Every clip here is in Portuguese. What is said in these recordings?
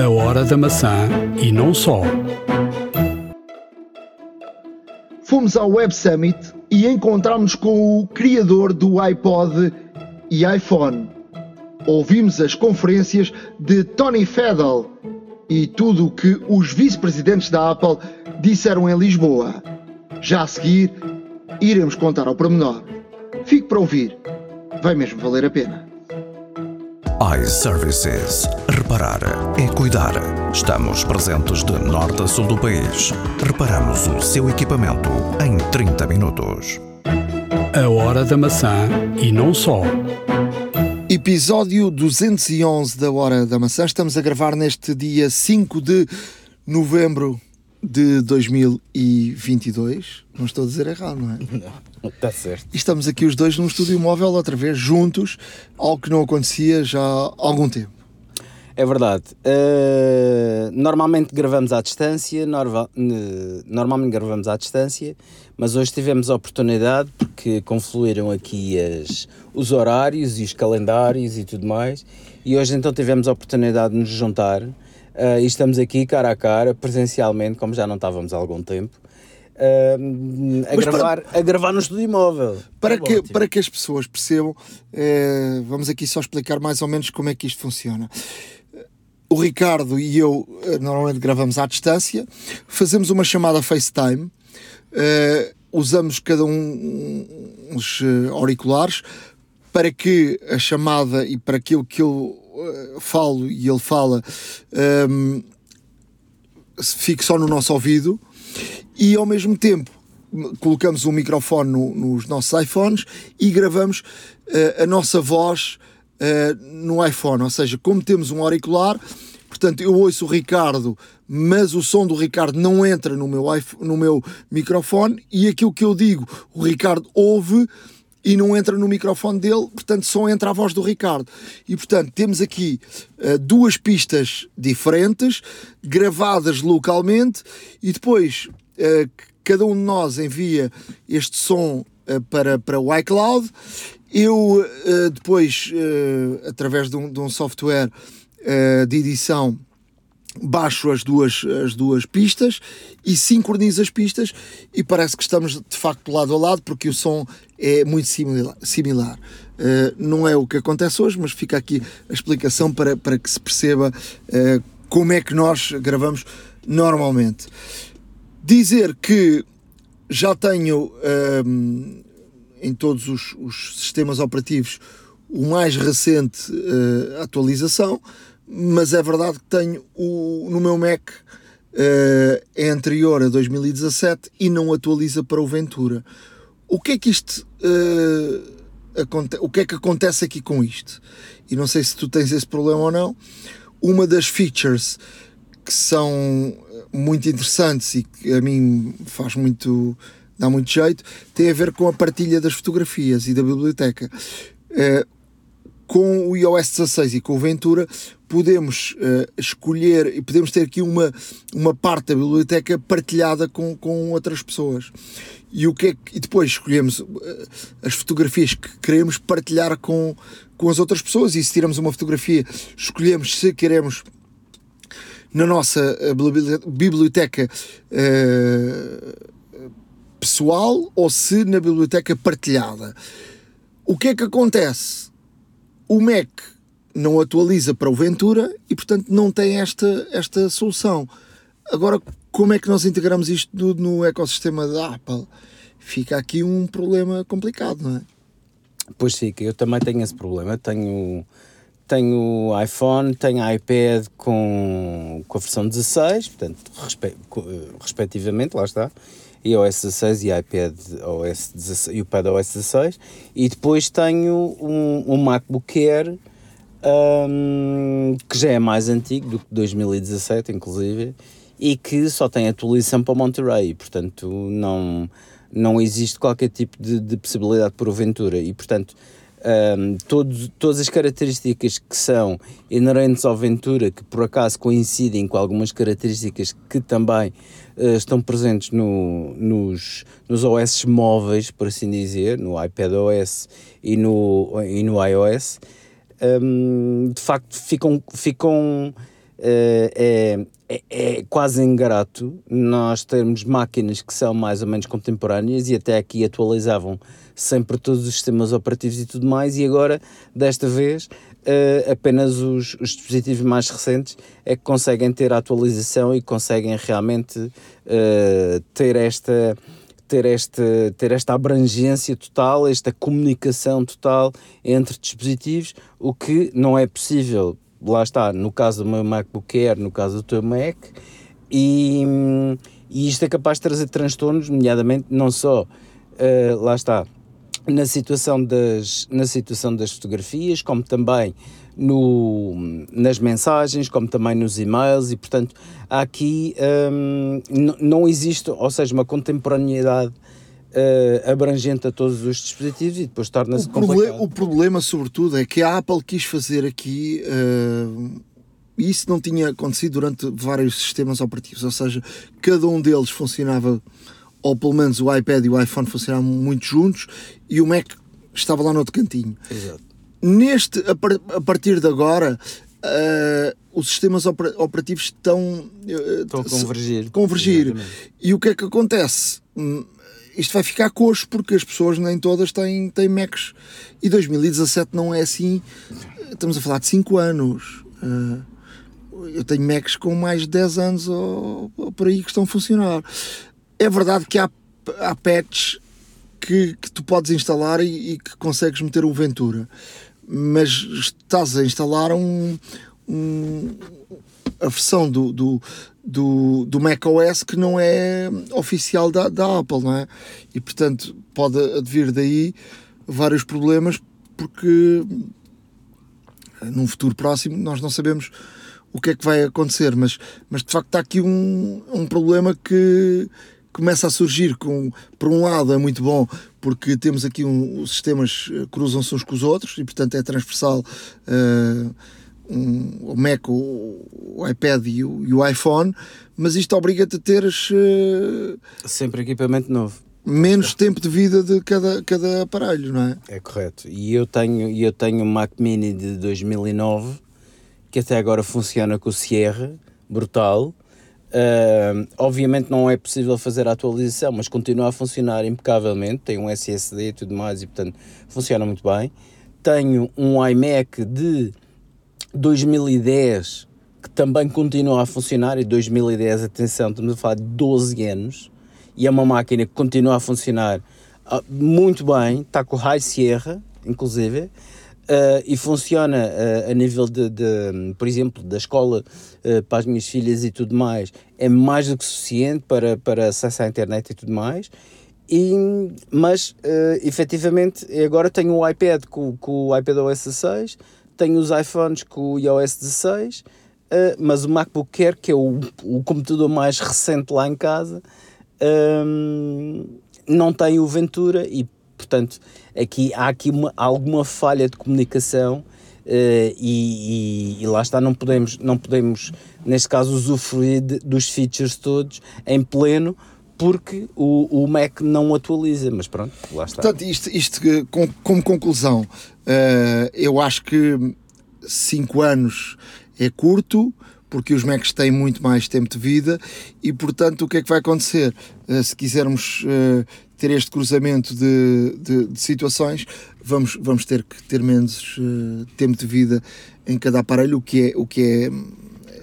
A hora da maçã e não só. Fomos ao Web Summit e encontramos com o criador do iPod e iPhone. Ouvimos as conferências de Tony Fadell e tudo o que os vice-presidentes da Apple disseram em Lisboa. Já a seguir, iremos contar ao pormenor. Fique para ouvir. Vai mesmo valer a pena iServices. Reparar é cuidar. Estamos presentes de norte a sul do país. Reparamos o seu equipamento em 30 minutos. A hora da maçã e não só. Episódio 211 da Hora da Maçã. Estamos a gravar neste dia 5 de novembro de 2022. Não estou a dizer errado, não é? Não, está certo. E estamos aqui os dois num estúdio móvel outra vez, juntos, algo que não acontecia já há algum tempo. É verdade. Uh, normalmente gravamos à distância, norva, normalmente gravamos à distância, mas hoje tivemos a oportunidade porque confluíram aqui as, os horários e os calendários e tudo mais, e hoje então tivemos a oportunidade de nos juntar Uh, e estamos aqui cara a cara, presencialmente, como já não estávamos há algum tempo, uh, a, gravar, para, a gravar no estúdio imóvel. Para, tá que, para que as pessoas percebam, uh, vamos aqui só explicar mais ou menos como é que isto funciona. O Ricardo e eu eh, normalmente gravamos à distância, fazemos uma chamada FaceTime, usamos cada um uns auriculares para que a chamada e para aquilo que eu uh, falo e ele fala um, ehm, fique só no nosso ouvido e ao mesmo tempo colocamos um microfone no, nos nossos iPhones e gravamos uh, a nossa voz uh, no iPhone, ou seja, como temos um auricular, portanto eu ouço o Ricardo, mas o som do Ricardo não entra no meu, iPhone, no meu microfone. E aquilo que eu digo o Ricardo ouve e não entra no microfone dele, portanto só entra a voz do Ricardo. E portanto temos aqui uh, duas pistas diferentes, gravadas localmente, e depois uh, cada um de nós envia este som uh, para, para o iCloud. Eu depois, através de um, de um software de edição, baixo as duas, as duas pistas e sincronizo as pistas e parece que estamos de facto lado a lado porque o som é muito similar. similar. Uh, não é o que acontece hoje, mas fica aqui a explicação para, para que se perceba uh, como é que nós gravamos normalmente. Dizer que já tenho uh, em todos os, os, sistemas operativos o mais recente atualização mas é verdade que tenho o, no meu Mac uh, é anterior a 2017 e não atualiza para o Ventura. O que é que isto uh, o que é que acontece aqui com isto? E não sei se tu tens esse problema ou não. Uma das features que são muito interessantes e que a mim faz muito dá muito jeito tem a ver com a partilha das fotografias e da biblioteca. Uh, com o iOS 16 e com o Ventura podemos uh, escolher e podemos ter aqui uma, uma parte da biblioteca partilhada com, com outras pessoas. E, o que é que, e depois escolhemos uh, as fotografias que queremos partilhar com, com as outras pessoas. E se tiramos uma fotografia, escolhemos se queremos na nossa uh, biblioteca pessoal ou se na biblioteca partilhada. O que é que acontece? O Mac não atualiza para o Ventura e, portanto, não tem esta, esta solução. Agora, como é que nós integramos isto tudo no ecossistema da Apple? Fica aqui um problema complicado, não é? Pois fica, eu também tenho esse problema. Tenho, tenho iPhone, tenho iPad com, com a versão 16, portanto, respe, respectivamente, lá está, iOS 16 e iPad OS 16, e o Pad OS 16, e depois tenho um, um MacBook Air um, que já é mais antigo do que 2017, inclusive, e que só tem atualização para Monterey, portanto não, não existe qualquer tipo de, de possibilidade por aventura e portanto um, todos, todas as características que são inerentes ao Ventura, que por acaso coincidem com algumas características que também uh, estão presentes no, nos, nos OS móveis, por assim dizer, no iPad OS e no, e no iOS, um, de facto ficam, ficam é, é, é quase ingrato nós termos máquinas que são mais ou menos contemporâneas e até aqui atualizavam sempre todos os sistemas operativos e tudo mais, e agora, desta vez, uh, apenas os, os, dispositivos mais recentes é que conseguem ter a atualização e conseguem realmente uh, ter esta ter esta, ter esta abrangência total, esta comunicação total entre dispositivos, o que não é possível, lá está, no caso do meu MacBook Air, no caso do teu Mac, e, e isto é capaz de trazer transtornos, nomeadamente não só, uh, lá está, na situação das, na situação das fotografias, como também no, nas mensagens, como também nos e-mails, e portanto aqui um, não existe, ou seja, uma contemporaneidade uh, abrangente a todos os dispositivos e depois torna-se complicado. O problema, sobretudo, é que a Apple quis fazer aqui. Uh, isso não tinha acontecido durante vários sistemas operativos, ou seja, cada um deles funcionava ou pelo menos o iPad e o iPhone funcionavam muito juntos e o Mac estava lá no outro cantinho. Exato. Neste, a, par, a partir de agora, uh, os sistemas operativos estão, uh, estão a convergir. convergir. E o que é que acontece? Hum, isto vai ficar coxo porque as pessoas nem todas têm, têm Macs. E 2017 não é assim. Estamos a falar de 5 anos. Uh, eu tenho Macs com mais de 10 anos ou, ou por aí que estão a funcionar. É verdade que há, há patches que, que tu podes instalar e, e, que consegues meter o Ventura, mas estás a instalar um, um a versão do, do, do, do macOS que não é oficial da, da Apple, não é? E portanto pode advir daí vários problemas porque num futuro próximo nós não sabemos o que é que vai acontecer, mas, mas de facto está aqui um, um problema que começa a surgir com, por um lado é muito bom porque temos aqui um, os sistemas eh, cruzam-se uns com os outros e portanto é transversal uh, um, o Mac, o, o iPad e o, e o, iPhone, mas isto obriga-te a teres uh, sempre equipamento novo menos tempo de vida de cada, cada aparelho, não é? É correto. E eu tenho, eu tenho um Mac Mini de 2009 que até agora funciona com o Sierra, brutal. Uh, obviamente não é possível fazer a atualização, mas continua a funcionar impecavelmente. Tem um SSD e tudo mais, e portanto funciona muito bem. Tenho um iMac de 2010 que também continua a funcionar. E 2010, atenção, estamos a falar de 12 anos, e é uma máquina que continua a funcionar uh, muito bem. Está com o High Sierra, inclusive. Uh, e funciona uh, a nível de, de, por exemplo, da escola uh, para as minhas filhas e tudo mais, é mais do que suficiente para, para acesso à internet e tudo mais. E, mas, efetivamente, agora tenho o iPad com, com o iPad OS 16, tenho os iPhones com o iOS 16, mas o MacBook Air, que é o, o computador mais recente lá em casa, não tem o Ventura e Portanto, aqui, há aqui uma, alguma falha de comunicação Uh, e, e, e, lá está, não podemos, não podemos neste caso, usufruir de, dos features todos em pleno porque o, o Mac não atualiza, mas pronto, lá está. Portanto, isto, isto com, como conclusão, uh, eu acho que 5 anos é curto, porque os Macs têm muito mais tempo de vida e, portanto, o que é que vai acontecer? Uh, se quisermos ter este cruzamento de, de, de, situações, vamos, vamos ter que ter menos uh, tempo de vida em cada aparelho, o que é, o que é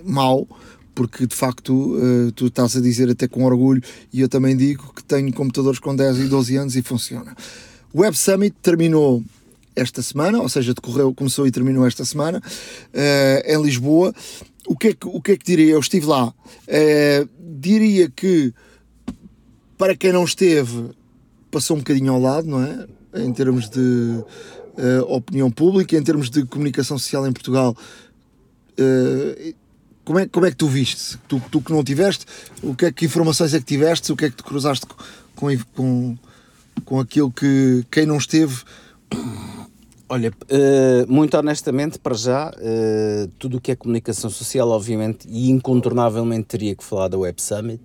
mau, porque de facto tu estás a dizer até com orgulho, e eu também digo que tenho computadores com 10 e 12 anos e funciona. O Web Summit terminou esta semana, ou seja, decorreu, começou e terminou esta semana, em Lisboa. O que, é que, o que é que diria? Eu estive lá. diria que para quem não esteve, passou um bocadinho ao lado, não é? Em termos de uh, opinião pública, em termos de comunicação social em Portugal. Uh, como, é, como é que tu viste? Tu, tu que não tiveste, o que é que informações é que tiveste? O que é que te cruzaste com, com, com aquilo que quem não esteve. Olha, uh, muito honestamente, para já, uh, tudo o que é comunicação social, obviamente, e incontornavelmente teria que falar da Web Summit.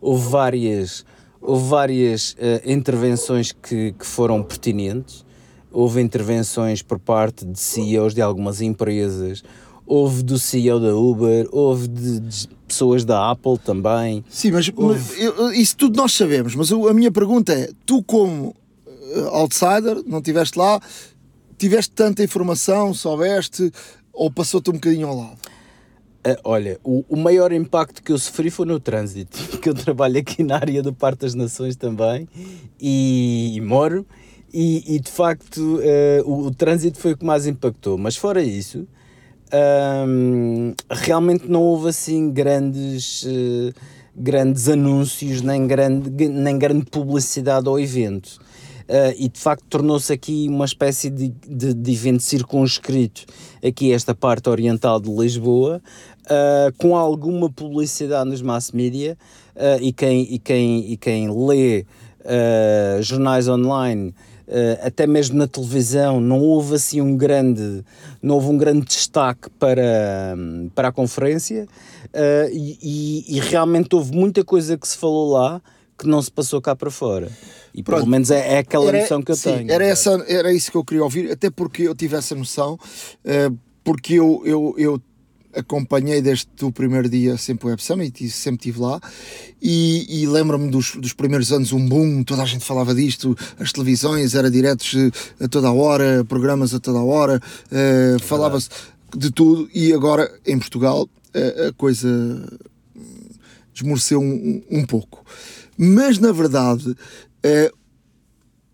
Houve várias Houve várias uh, intervenções que, que foram pertinentes, houve intervenções por parte de CEOs de algumas empresas, houve do CEO da Uber, houve de, de pessoas da Apple também. Sim, mas, mas eu- isso tudo nós sabemos. Mas a minha pergunta é: tu, como eh, outsider, não estiveste lá, tiveste tanta informação, soubeste, ou passou-te um bocadinho ao lado? Ah, olha, o, o maior impacto que eu sofri foi no trânsito, porque eu trabalho aqui na área do Parque das Nações também e, e moro, e, e, de facto eh, o, o trânsito foi o que mais impactou. Mas fora isso, ahm, realmente não houve assim grandes, eh, grandes anúncios, nem grande, nem grande publicidade ao evento. Uh, e de facto tornou-se aqui uma espécie de, de, de evento circunscrito. Aqui esta parte oriental de Lisboa uh, com alguma publicidade nos mass media uh, e, quem, e, quem, e quem lê jornais online até mesmo na televisão não houve assim um grande não houve um grande destaque para, para a conferência. E, e, e realmente houve muita coisa que se falou lá que não se passou cá para fora. E Pronto. pelo menos é, é aquela era, noção que eu sim, tenho. Era, essa, era isso que eu queria ouvir, até porque eu tive essa noção, uh, porque eu, eu, eu acompanhei desde o primeiro dia sempre o Web Summit e sempre estive lá e, e lembro-me dos, dos primeiros anos um boom, toda a gente falava disto, as televisões era diretos a toda a hora, programas a toda a hora, uh, falava-se de tudo e agora em Portugal uh, a coisa desmoreceu um, um pouco. Mas na verdade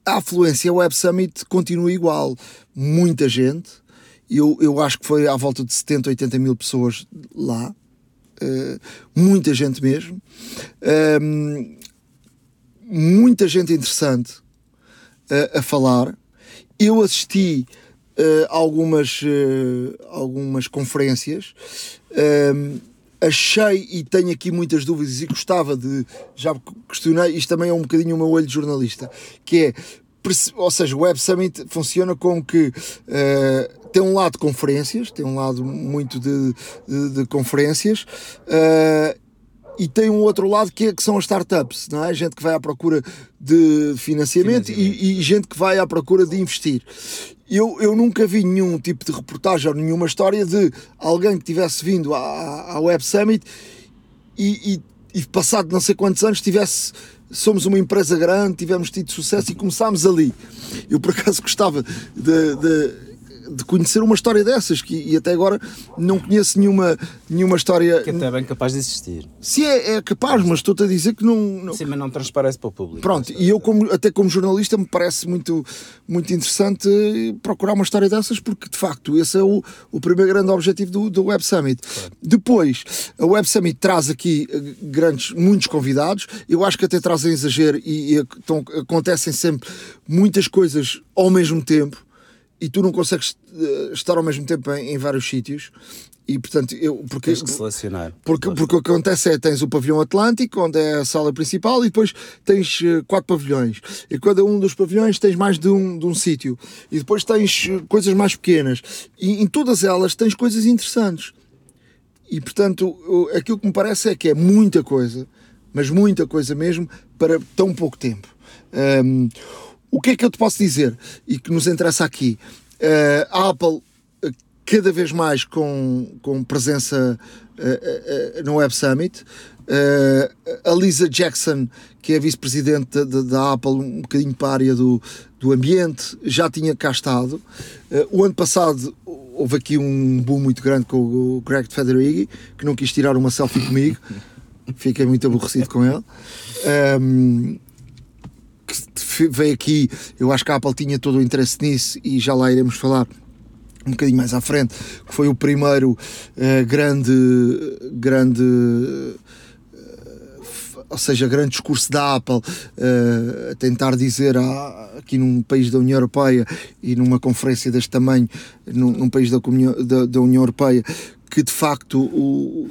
a afluência Web Summit continua igual. Muita gente, eu, eu acho que foi à volta de 70, 80 mil pessoas lá. Uh, muita gente mesmo. Uh, muita gente interessante uh, a falar. Eu assisti algumas, algumas conferências. Achei e tenho aqui muitas dúvidas e gostava de. Já questionei, isto também é um bocadinho o meu olho de jornalista, que é ou seja, o Web Summit funciona como que uh, tem um lado de conferências, tem um lado muito de, de, de conferências, uh, e tem um outro lado que, é, que são as startups, não é? Gente que vai à procura de financiamento, financiamento. E, e, gente que vai à procura de investir. Eu, eu nunca vi nenhum tipo de reportagem ou nenhuma história de alguém que tivesse vindo à, à Web Summit e, e, e passado não sei quantos anos tivesse somos uma empresa grande, tivemos tido sucesso e começámos ali. Eu por acaso gostava de, de de conhecer uma história dessas que, e até agora não conheço nenhuma, nenhuma história. Que até é bem capaz de existir. Sim, é, é capaz, mas estou-te a dizer que não, não. Sim, mas não transparece para o público. Pronto, e eu, como, até como jornalista, me parece muito, muito interessante procurar uma história dessas, porque de facto esse é o, o primeiro grande objetivo do, do Web Summit. Claro. Depois, a Web Summit traz aqui eh, grandes, muitos convidados, eu acho que até trazem exagero e, e então, acontecem sempre muitas coisas ao mesmo tempo e tu não consegues uh, estar ao mesmo tempo em, em vários sítios. E portanto eu porque tens que selecionar. porque, porque o que acontece é tens o pavilhão Atlântico onde é a sala principal e depois tens uh, quatro pavilhões. E cada um dos pavilhões tens mais de um, de um sítio. E depois tens uh, coisas mais pequenas. E em todas elas tens coisas interessantes. E portanto aquilo que me parece é que é muita coisa mas muita coisa mesmo para tão pouco tempo. Um, o que é que eu te posso dizer e que nos interessa aqui? Uh, a Apple cada vez mais com, com presença uh, uh, no Web Summit. a Lisa Jackson, que é vice-presidente da Apple, um bocadinho para a área do, do ambiente, já tinha cá estado. o ano passado houve aqui um boom muito grande com o Greg Federighi, que não quis tirar uma selfie comigo. Fiquei muito aborrecido com ele. Um, que veio aqui, eu acho que a Apple tinha todo o interesse nisso e já lá iremos falar um bocadinho mais à frente, que foi o primeiro uh, grande, grande uh, ou seja, grande discurso da Apple uh, a tentar dizer a, aqui num país da União Europeia e numa conferência deste tamanho, num, num país da, da, da União Europeia, que de facto o,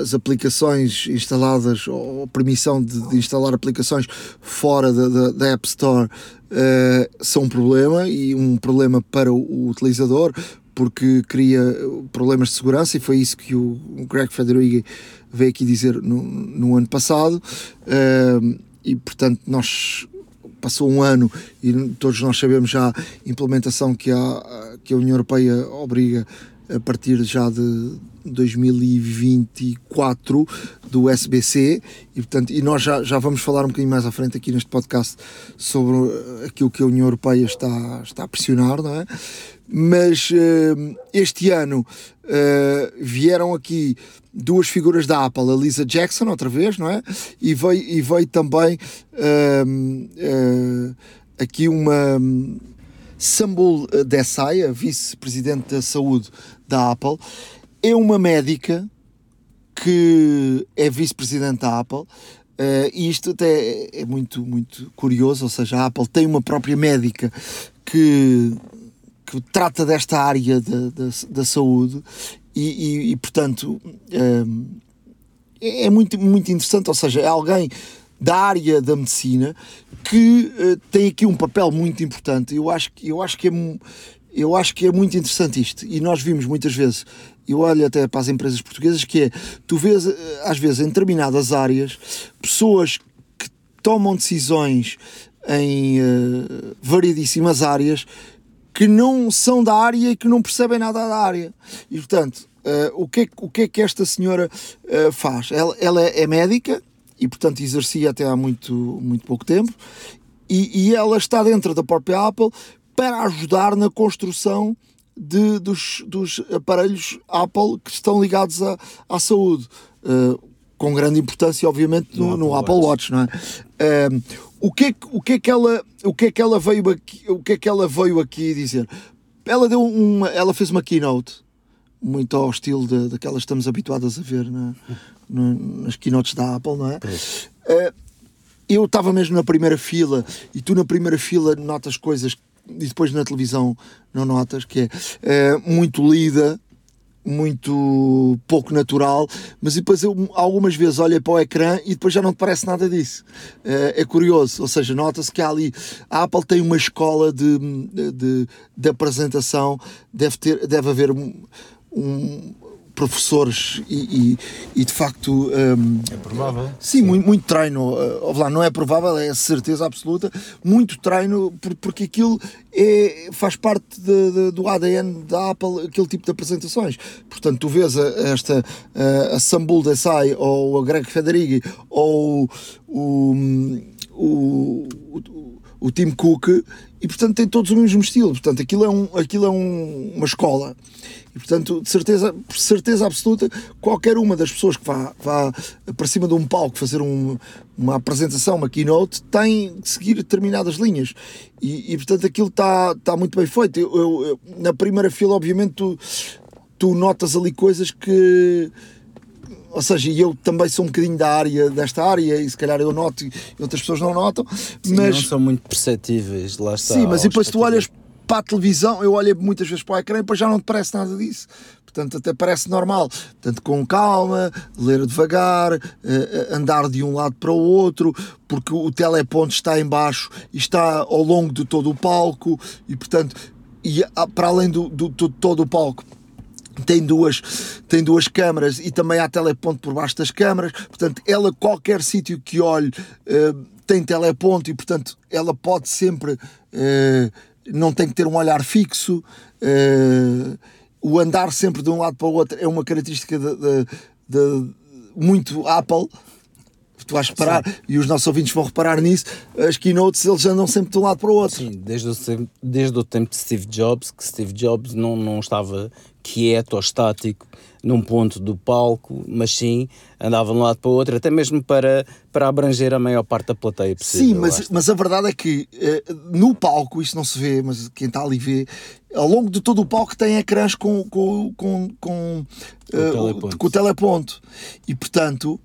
as aplicações instaladas ou permissão de, de instalar aplicações fora da, da, da App Store uh, são um problema e um problema para o, o, utilizador porque cria problemas de segurança e foi isso que o Greg Federighi veio aqui dizer no, no ano passado. Uh, e portanto nós passou um ano e todos nós sabemos já a implementação que a, que a União Europeia obriga a partir já de 2024 do SBC e portanto e nós já, já vamos falar um bocadinho mais à frente aqui neste podcast sobre aquilo que a União Europeia está, está a pressionar, não é? Mas uh, este ano uh, vieram aqui duas figuras da Apple, a Lisa Jackson outra vez, não é? E veio, e veio também aqui uma Sambul Desai, vice-presidente da saúde da Apple, é uma médica que é vice-presidente da Apple. Uh, e isto até é muito, muito curioso, ou seja, a Apple tem uma própria médica que, que trata desta área da, da, saúde e, e, e portanto, uh, é muito, muito interessante, ou seja, é alguém da área da medicina que uh, tem aqui um papel muito importante. Eu acho, eu acho que é eu acho que é muito interessante isto e nós vimos muitas vezes eu olho até para as empresas portuguesas que é tu vês eh, às vezes em determinadas áreas pessoas que tomam decisões em uh, variedíssimas áreas que não são da área e que não percebem nada da área. E portanto uh, o, que é, o que é que esta senhora uh, faz? Ela, ela é médica e portanto exercia até há muito, muito pouco tempo, e, e ela está dentro da própria Apple para ajudar na construção de, dos, dos aparelhos Apple que estão ligados à, à saúde. Uh, com grande importância, obviamente, no, no, no Apple, Watch. Watch, não é? Uh, o que é, o que é que ela o que é que ela veio aqui o que é que ela veio aqui dizer ela deu uma ela fez uma keynote muito ao estilo de, daquelas que estamos habituados a ver na, na, nas keynotes da Apple, não é? Uh, eu estava mesmo na primeira fila e tu na primeira fila notas coisas e depois na televisão não notas, que é uh, muito lida, muito pouco natural, mas depois eu algumas vezes olho para o ecrã e depois já não te parece nada disso. Uh, é curioso, ou seja, nota-se que há ali. A Apple tem uma escola de, de, de apresentação, deve, ter, deve haver um, um professores e, e, e, de facto um, é provável. sim, sim. Muito, muito treino uh, lá não é provável é certeza absoluta. Muito treino porque aquilo é, faz parte de, de, do ADN da Apple aquele tipo de apresentações. Portanto tu vês a, esta a, a Sambul Desai ou a Greg Federighi ou o, o, o, o Tim Cook e portanto tem todos o mesmo estilo. Portanto aquilo é, um, aquilo é um, uma escola e, portanto, de certeza, certeza absoluta, qualquer uma das pessoas que vá, vá para cima de um palco fazer um, uma apresentação, uma keynote, tem que seguir determinadas linhas. E, e portanto, aquilo está tá muito bem feito. Eu, eu, eu, na primeira fila, obviamente, tu, tu notas ali coisas que ou seja, eu também sou um bocadinho da área, desta área, e se calhar eu noto e outras pessoas não notam, sim, mas... não são muito perceptíveis, lá está. Sim, mas depois tu olhas para a televisão, eu olhei muitas vezes para o ecrã e depois já não te parece nada disso. Portanto, até parece normal. Portanto, com calma, ler devagar, eh, andar de um lado para o outro, porque o teleponto está embaixo e está ao longo de todo o palco e, portanto, e para além do, do, do todo o palco, tem duas, tem duas câmaras e também há teleponto por baixo das câmaras, portanto, ela, qualquer sítio que olhe, uh, tem teleponto e, portanto, ela pode sempre uh, não tem que ter um olhar fixo, uh, o andar sempre de um lado para o outro é uma característica de, de, de muito Apple. Tu vais reparar, Sim. e os nossos ouvintes vão reparar nisso, as keynotes eles andam sempre de um lado para o outro. Sim, desde o, desde o tempo de Steve Jobs, que Steve Jobs não, não estava quieto ou estático num ponto do palco, mas sim andava de um lado para o outro, até mesmo para, para abranger a maior parte da plateia possível. Sim, mas, mas a verdade é que eh, no palco, isso não se vê, mas quem está ali vê, ao longo de todo o palco tem ecrãs com, com, com, com, uh, com o teleponto. E portanto,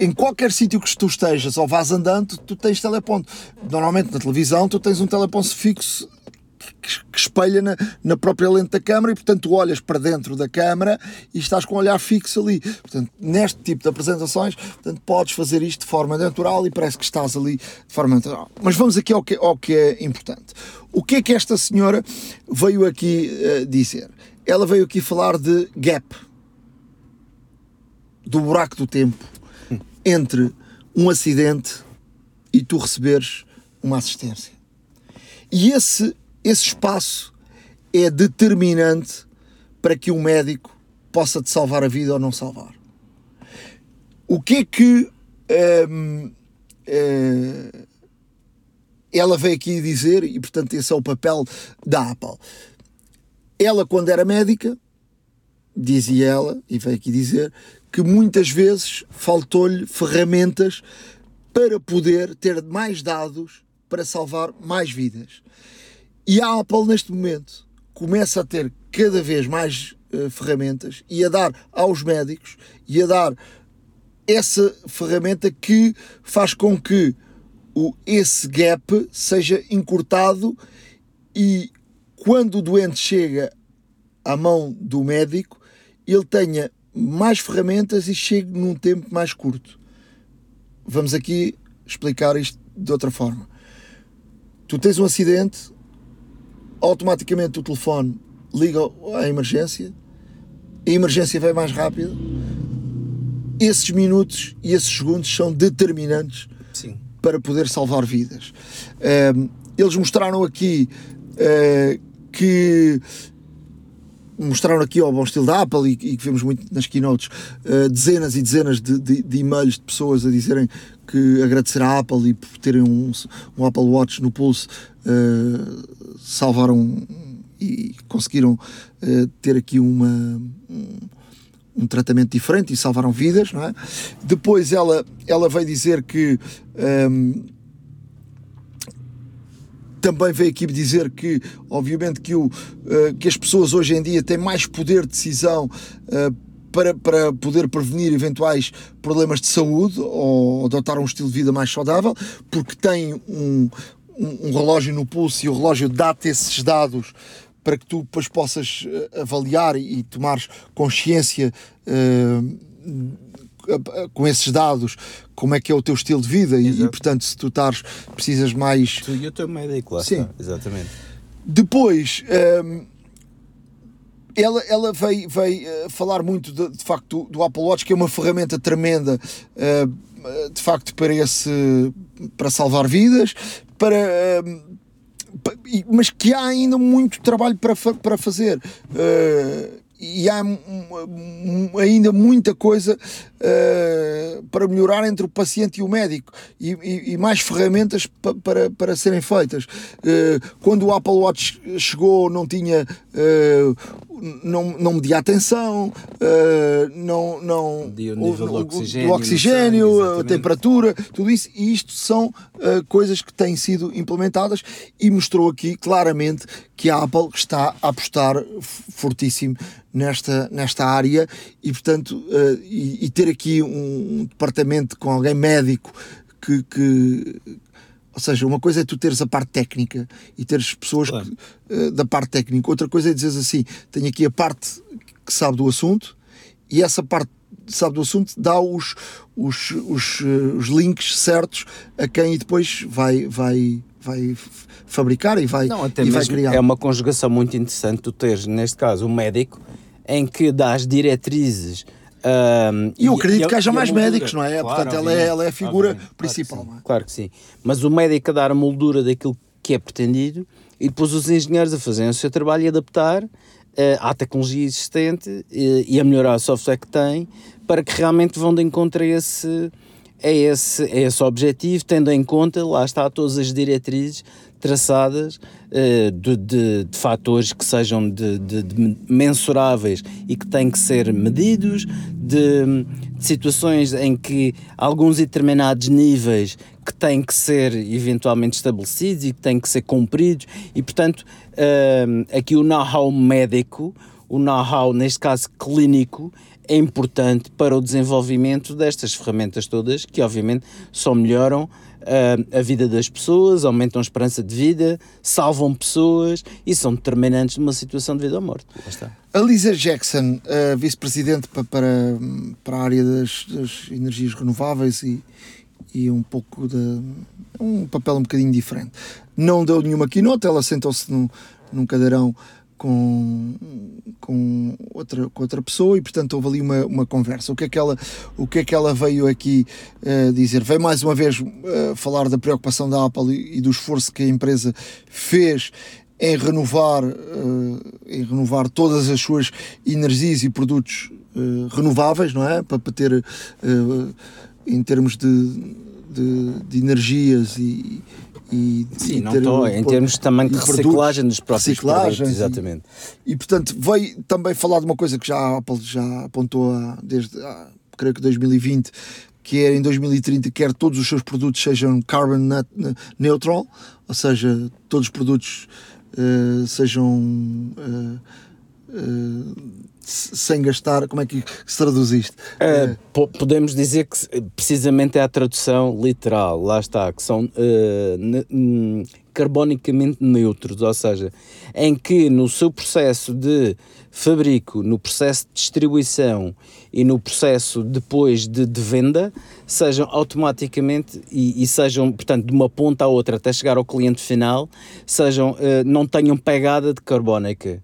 em qualquer sítio que tu estejas ou vás andando, tu tens teleponto. Normalmente na televisão tu tens um teleponto fixo que, espelha na, na, própria lente da câmara e, portanto, tu olhas para dentro da câmara e estás com o olhar fixo ali. Portanto, neste tipo de apresentações, portanto, podes fazer isto de forma natural e parece que estás ali de forma natural. Mas vamos aqui ao que, ao que é importante. O que é que esta senhora veio aqui uh, dizer? Ela veio aqui falar de gap, do buraco do tempo entre um acidente e tu receberes uma assistência. E esse esse espaço é determinante para que um médico possa te salvar a vida ou não salvar. O que é que hum, hum, ela veio aqui dizer, e portanto esse é o papel da Apple. Ela, quando era médica, dizia ela, e veio aqui dizer, que muitas vezes faltou-lhe ferramentas para poder ter mais dados para salvar mais vidas. E a Apple, neste momento, começa a ter cada vez mais uh, ferramentas e a dar aos médicos e a dar essa ferramenta que faz com que o, esse gap seja encurtado e quando o doente chega à mão do médico, ele tenha mais ferramentas e chegue num tempo mais curto. Vamos aqui explicar isto de outra forma. Tu tens um acidente, automaticamente o telefone liga à emergência, a emergência vai mais rápida. Esses minutos e esses segundos são determinantes Sim. para poder salvar vidas. Um, eles mostraram aqui uh, que mostraram aqui ao bom estilo da Apple e, que vemos muito nas keynotes uh, dezenas e dezenas de, de, de, e-mails de pessoas a dizerem que agradecer à Apple e por terem um, um Apple Watch no pulso uh, salvaram e conseguiram uh, ter aqui uma um, um, tratamento diferente e salvaram vidas não é? depois ela, ela veio dizer que um, também veio aqui dizer que, obviamente, que, o, uh, que as pessoas hoje em dia têm mais poder de decisão uh, para, para poder prevenir eventuais problemas de saúde ou adotar um estilo de vida mais saudável, porque têm um, um, um relógio no pulso e o relógio dá-te esses dados para que tu depois possas eh, avaliar e tomares consciência uh, com esses dados como é que é o teu estilo de vida e, e, portanto se tu estás precisas mais tu e o teu médico lá Sim. Está, exatamente. Depois um, ela, ela veio, veio uh, falar muito de, de facto do, do, Apple Watch que é uma ferramenta tremenda uh, de facto para esse para salvar vidas para uh, mas que há ainda muito trabalho para, para fazer uh, e há ainda muita coisa uh, para melhorar entre o paciente e o médico e, e, e mais ferramentas pa, para, para serem feitas. Uh, quando o Apple Watch chegou, não tinha. Uh, não, não media a tensão, não, não o nível do oxigênio, do oxigênio sangue, a temperatura, tudo isso, e isto são coisas que têm sido implementadas e mostrou aqui claramente que a Apple está a apostar fortíssimo nesta, nesta área e, portanto, uh, e, e, ter aqui um, um, departamento com alguém médico que, que, Ou seja, uma coisa é tu teres a parte técnica e teres pessoas claro. que, uh, da parte técnica, outra coisa é dizeres assim: tenho aqui a parte que sabe do assunto e essa parte sabe do assunto dá os, os, os, uh, os links certos a quem depois vai, vai, vai fabricar e vai, Não, e vai criar. É uma conjugação muito interessante tu teres, neste caso, um médico em que dá as diretrizes. Um, e eu acredito e, que haja mais médicos, não é? Claro, Portanto, ela é, ela é a figura obviamente, principal. Claro que, é? claro que sim. Mas o médico a dar a moldura daquilo que é pretendido e depois os engenheiros a fazerem o seu trabalho e adaptar uh, à tecnologia existente uh, e a melhorar o software que tem para que realmente vão de encontro a esse, a esse, a esse objetivo, tendo em conta, lá está, todas as diretrizes traçadas uh, de, de, de, fatores que sejam de, de, mensuráveis e que têm que ser medidos, de, situações em que alguns determinados níveis que têm que ser eventualmente estabelecidos e que têm que ser cumpridos. E portanto uh, aqui o know-how médico o know-how, neste caso clínico, é importante para o desenvolvimento destas ferramentas todas, que obviamente só melhoram uh, a vida das pessoas, aumentam a esperança de vida, salvam pessoas e são determinantes numa situação de vida ou morte. A Lisa Jackson, uh, vice-presidente para, para, para a área das, das, energias renováveis e, e um pouco de. um papel um bocadinho diferente. Não deu nenhuma keynote, ela sentou-se num, num cadeirão com, com, outra, com outra pessoa e portanto houve ali uma, uma conversa. O que, é que ela, o que é que ela veio aqui uh, dizer? Veio mais uma vez uh, falar da preocupação da Apple e, e, do esforço que a empresa fez em renovar, em renovar todas as suas energias e produtos renováveis, não é? Para, para ter, em termos de, de, de energias e, e, Sim, e não estou, em termos também de reciclagem dos próprios reciclagem, produtos, exatamente. E, e, portanto, veio também falar de uma coisa que já a Apple já apontou a, desde, a, creio que 2020, que é em 2030 quer todos os seus produtos sejam carbon neutral, ou seja, todos os produtos uh, sejam uh, uh, sem gastar, como é que se traduz isto? Uh, podemos dizer que precisamente é a tradução literal, lá está, que são uh, carbonicamente neutros, ou seja, em que no seu processo de fabrico, no processo de distribuição e no processo depois de, de venda, sejam automaticamente e, e, sejam, portanto, de uma ponta à outra até chegar ao cliente final, sejam, uh, não tenham pegada de carbónica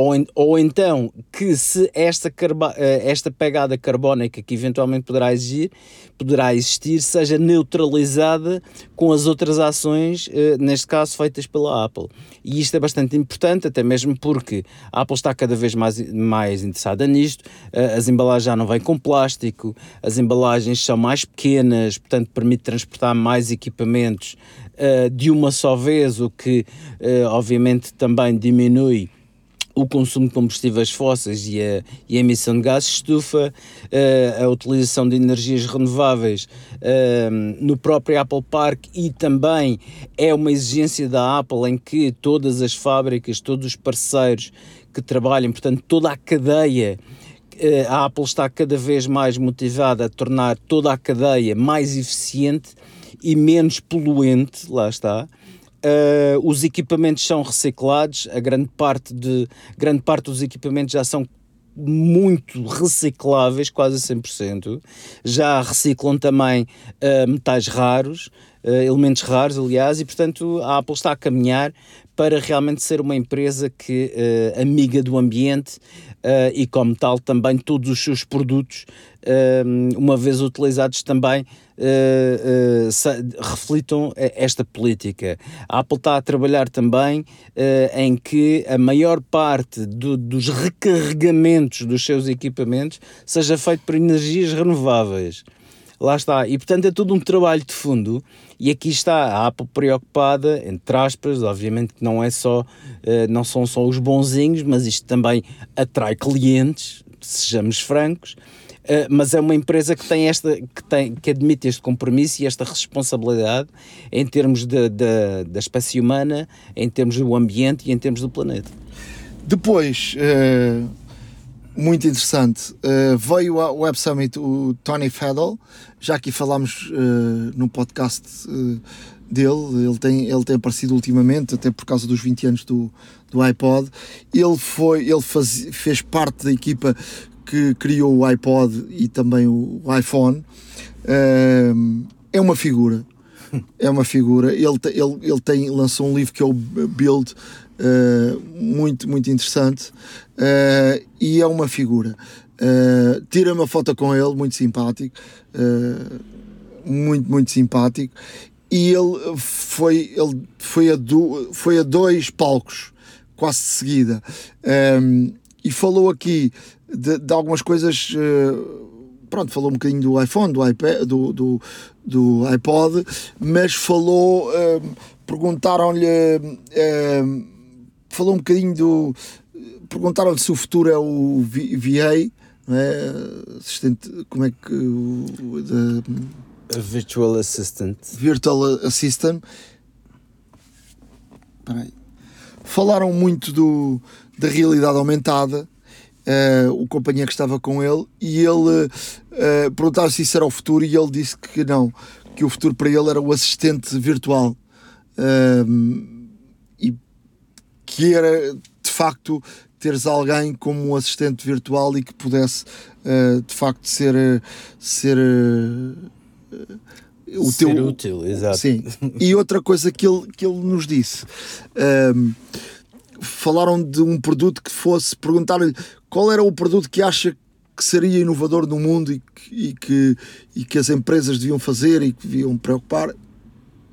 ou, ou então que se esta, eh, esta pegada carbónica que eventualmente poderá exigir, poderá existir, seja neutralizada com as outras ações, eh, neste caso feitas pela Apple. E isto é bastante importante, até mesmo porque a Apple está cada vez mais, mais interessada nisto, eh, as embalagens já não vêm com plástico, as embalagens são mais pequenas, portanto permite transportar mais equipamentos de uma só vez, o que obviamente também diminui o consumo de combustíveis fósseis e a, e a emissão de gases de estufa, uh, a utilização de energias renováveis uh, no próprio Apple Park e também é uma exigência da Apple em que todas as fábricas, todos os parceiros que trabalham, portanto toda a cadeia eh, a Apple está cada vez mais motivada a tornar toda a cadeia mais eficiente e menos poluente, lá está, Uh, os equipamentos são reciclados, a grande parte, de, grande parte dos equipamentos já são muito recicláveis, quase 100%. Já reciclam também uh, metais raros, uh, elementos raros, aliás, e portanto a Apple está a caminhar para realmente ser uma empresa que uh, amiga do ambiente e como tal também todos os seus produtos, uma vez utilizados também uh, uh, reflitam esta política. A Apple está a trabalhar também uh, em que a maior parte do, dos recarregamentos dos seus equipamentos seja feito por energias renováveis. Lá está. E portanto é todo um trabalho de fundo. E aqui está a Apple preocupada, entre aspas, obviamente que não é só, não são só os bonzinhos, mas isto também atrai clientes, sejamos francos. Eh, mas é uma empresa que tem esta que tem que admite este compromisso e esta responsabilidade em termos de, de, da espécie humana, em termos do ambiente e em termos do planeta. Depois, uh, muito interessante, uh, veio ao Web Summit o Tony Faddle, já aqui falámos no podcast dele, ele tem, ele tem aparecido ultimamente, até por causa dos 20 anos do, do iPod. Ele foi, ele faz, fez parte da equipa que criou o iPod e também o iPhone, ehm, é uma figura. É uma figura. Ele, ele, ele tem, lançou um livro que é o Build, uh, muito, muito interessante, uh, e é uma figura. Uh, tira uma foto com ele, muito simpático, muito, muito simpático. E ele foi, ele foi, a, do, foi a dois palcos, quase de seguida. Um, ehm, e falou aqui de, de algumas coisas. Uh, pronto, falou um bocadinho do iPhone, do iPad, do, do, do iPod, mas falou, uh, perguntaram-lhe, uh, falou um bocadinho do, perguntaram-lhe se o futuro é o VA, é? Assistente, como é que o Virtual Assistant. Virtual Assistant. Peraí. Falaram muito do, da realidade aumentada uh, o companheiro que estava com ele e ele uh, perguntava se isso era o futuro e ele disse que não, que o futuro para ele era o assistente virtual uh, e que era de facto teres alguém como um assistente virtual e que pudesse uh, de facto ser ser o ser teu útil, exato. Sim. E outra coisa que ele, que ele nos disse, falaram de um produto que fosse perguntar-lhe qual era o produto que acha que seria inovador no mundo e que, e que, e que as empresas deviam fazer e que deviam preocupar.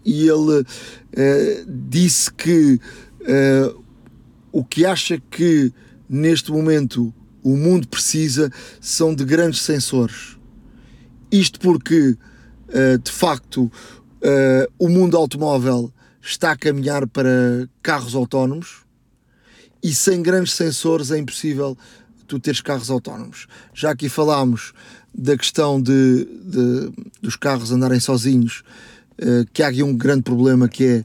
E ele eh, disse que uh, o que acha que neste momento o mundo precisa são de grandes sensores. Isto porque, uh, de facto, uh, o mundo automóvel está a caminhar para carros autónomos e sem grandes sensores é impossível tu teres carros autónomos. Já aqui falámos da questão de, de dos carros andarem sozinhos, uh, que há aqui um grande problema que é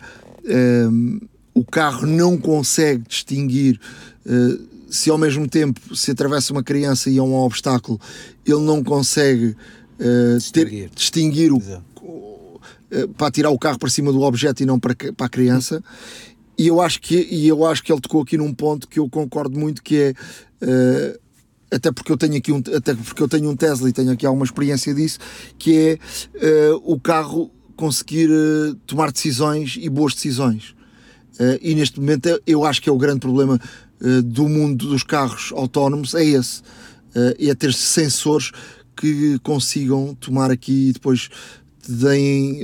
uh, o carro não consegue distinguir uh, se ao mesmo tempo se atravessa uma criança e é um obstáculo, ele não consegue distinguir, ter, distinguir o, para tirar o carro para cima do objeto e não para, para a criança. E eu acho que e eu acho que ele tocou aqui num ponto que eu concordo muito que é uh, até porque eu tenho aqui um até porque eu tenho um Tesla e tenho aqui alguma experiência disso que é uh, o carro conseguir uh, tomar decisões e boas decisões. E neste momento eu acho que é o grande problema do mundo dos carros autónomos é esse. É ter sensores que consigam tomar aqui e depois deem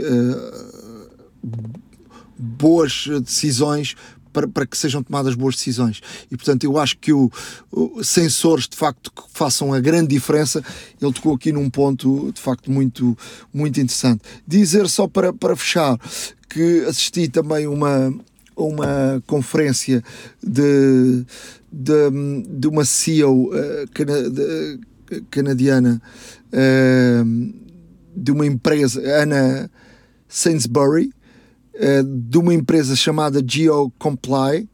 boas decisões para, para, que sejam tomadas boas decisões. E portanto, eu acho que o, o, sensores de facto que façam a grande diferença, ele tocou aqui num ponto de facto muito, muito interessante. Dizer só para, para fechar que assisti também uma, uma conferência de, de, de uma CEO uh, cana, de, canadiana uh, de uma empresa, Ana Sainsbury, eh, de uma empresa chamada GeoComply,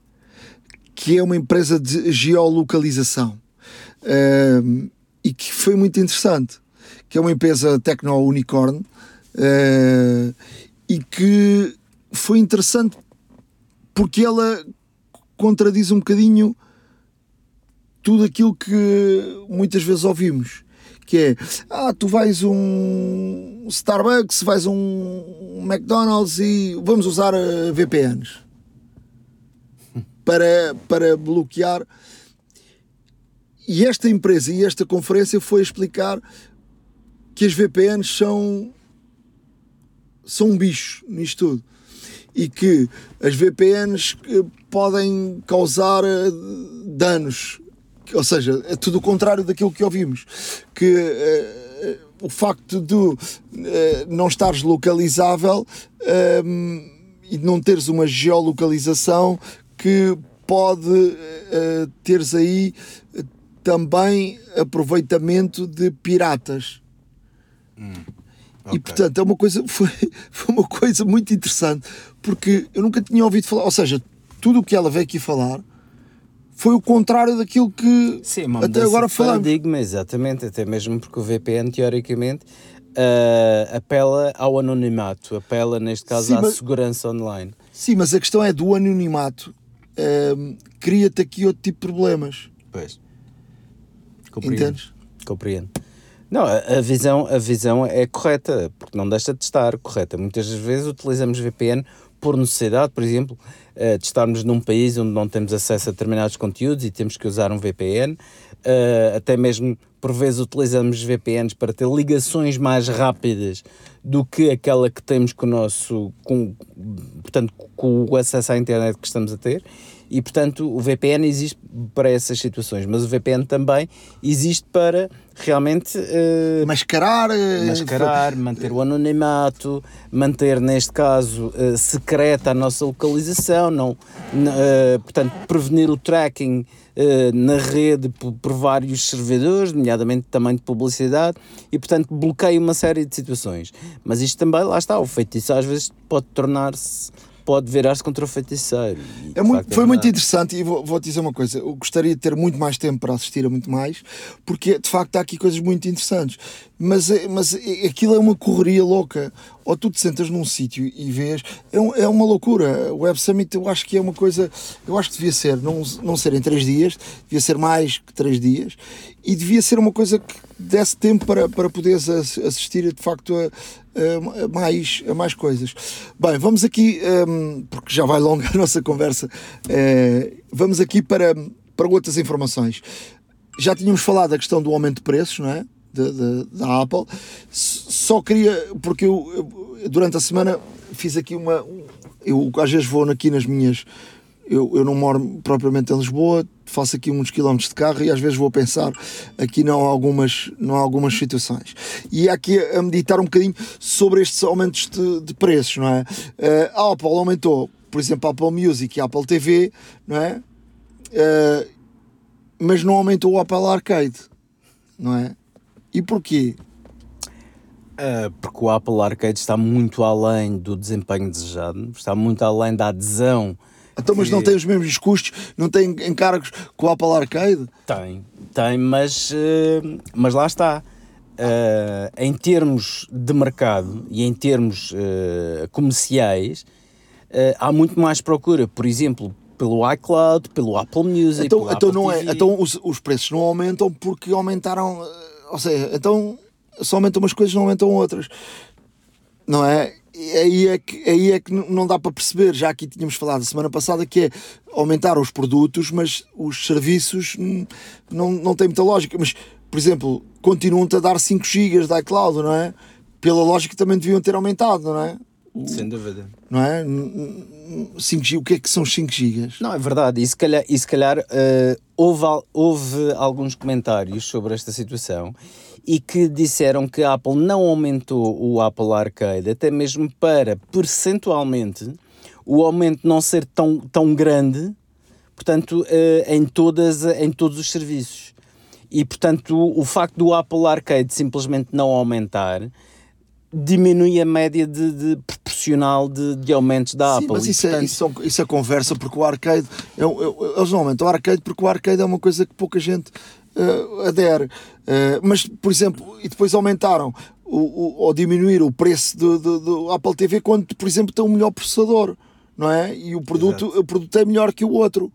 que é uma empresa de geolocalização. Uh, e que foi muito interessante, que é uma empresa tecno-unicorn uh, e que foi interessante porque ela contradiz um bocadinho tudo aquilo que muitas vezes ouvimos que é ah, tu vais um Starbucks, vais um McDonald's e vamos usar eh, VPNs para, para bloquear. E esta empresa e esta conferência foi explicar que as VPNs são, são um bicho nisto tudo. E que as VPNs eh, podem causar eh, danos ou seja, é tudo o contrário daquilo que ouvimos, que uh, o facto de uh, não estares localizável um, e de não teres uma geolocalização que pode uh, teres aí também aproveitamento de piratas. Hum, okay. E portanto é uma coisa, foi, foi uma coisa muito interessante, porque eu nunca tinha ouvido falar, ou seja, tudo o que ela veio aqui falar foi o contrário daquilo que Sim, até agora falamos. paradigma, exatamente, até mesmo porque o VPN, teoricamente, uh, apela ao anonimato, apela, neste caso, Sim, à mas, segurança online. Sim, mas a questão é do anonimato, uh, cria-te aqui outro tipo de problemas. Pois. Compreendo. Entendes? Compreendo. Não, a, a, visão, a visão é correta, porque não deixa de estar correta. Muitas vezes utilizamos VPN por necessidade, por exemplo, uh, de estarmos num país onde não temos acesso a determinados conteúdos e temos que usar um VPN, eh, até mesmo por vezes utilizamos VPNs para ter ligações mais rápidas do que aquela que temos com o nosso, com, portanto, com o acesso à internet que estamos a ter e portanto o VPN existe para essas situações, mas o VPN também existe para realmente uh, mascarar, uh, mascarar, manter o anonimato, manter neste caso uh, secreta a nossa localização, não, portanto prevenir o tracking na rede por, por, vários servidores, nomeadamente também de publicidade, e portanto bloqueia uma série de situações. Mas isto também, lá está, o feitiço às vezes pode tornar-se pode virar-se contra o feiticeiro. É muito, é foi muito interessante e vou, vou te dizer uma coisa: eu gostaria de ter muito mais tempo para assistir a muito mais, porque de facto há aqui coisas muito interessantes. Mas, é, mas é, aquilo é uma correria louca. Ou tu te sentas num sítio e vês, é, um, é uma loucura. O Web Summit eu acho que é uma coisa, eu acho que devia ser, não, não ser em três dias, devia ser mais que três dias e devia ser uma coisa que desse tempo para, para poderes assistir de facto a, a, mais, a mais coisas. Bem, vamos aqui, um, porque já vai longa a nossa conversa, uh, vamos aqui para, para outras informações. Já tínhamos falado da questão do aumento de preços, não é? Da Apple. Só queria, porque eu, durante a semana fiz aqui uma. Eu às vezes vou aqui nas minhas Eu, eu não moro propriamente em Lisboa, faço aqui uns quilómetros de carro e às vezes vou pensar aqui não há algumas, não algumas situações. E aqui a meditar um bocadinho sobre estes aumentos de, de preços, não é? Uh, a Apple aumentou, por exemplo, a Apple Music e a Apple TV, não é? Uh, mas não aumentou o Apple Arcade, não é? E porquê? Uh, porque o Apple Arcade está muito além do desempenho desejado, está muito além da adesão. Então, mas que... não tem os mesmos custos, não tem encargos com o Apple Arcade? Tem, tem, mas, uh, mas lá está. Uh, em termos de mercado e em termos comerciais, há muito mais procura. Por exemplo, pelo iCloud, pelo Apple Music. Então, então não é, então os, os preços não aumentam porque aumentaram. Ou seja, então só aumentam umas coisas, não aumentam outras. Não é? E aí é que, aí é que não dá para perceber. Já aqui tínhamos falado semana passada que é aumentar os produtos, mas os serviços não, não tem muita lógica. Mas, por exemplo, continuam-te a dar 5 GB da iCloud, não é? Pela lógica também deviam ter aumentado, não é? Sem dúvida. Não é? 5 GB, o que é que são 5 GB? Não, é verdade. E se calhar, e se calhar uh, houve, houve alguns comentários sobre esta situação e que disseram que a Apple não aumentou o Apple Arcade, até mesmo para percentualmente o aumento não ser tão, tão grande, portanto, uh, em, todas, em todos os serviços. E, portanto, o facto do Apple Arcade simplesmente não aumentar diminui a média de, de proporcional de, de, aumentos da Sim, Apple. Mas isso, é, portanto... é, isso, isso, é conversa porque o arcade é, é, eles não aumentam o arcade porque o arcade é uma coisa que pouca gente uh, adere. Uh, mas, por exemplo, e depois aumentaram o, o, ou diminuir o preço do, do, do, Apple TV quando, por exemplo, tem um melhor processador, não é? E o produto, o produto é melhor que o outro.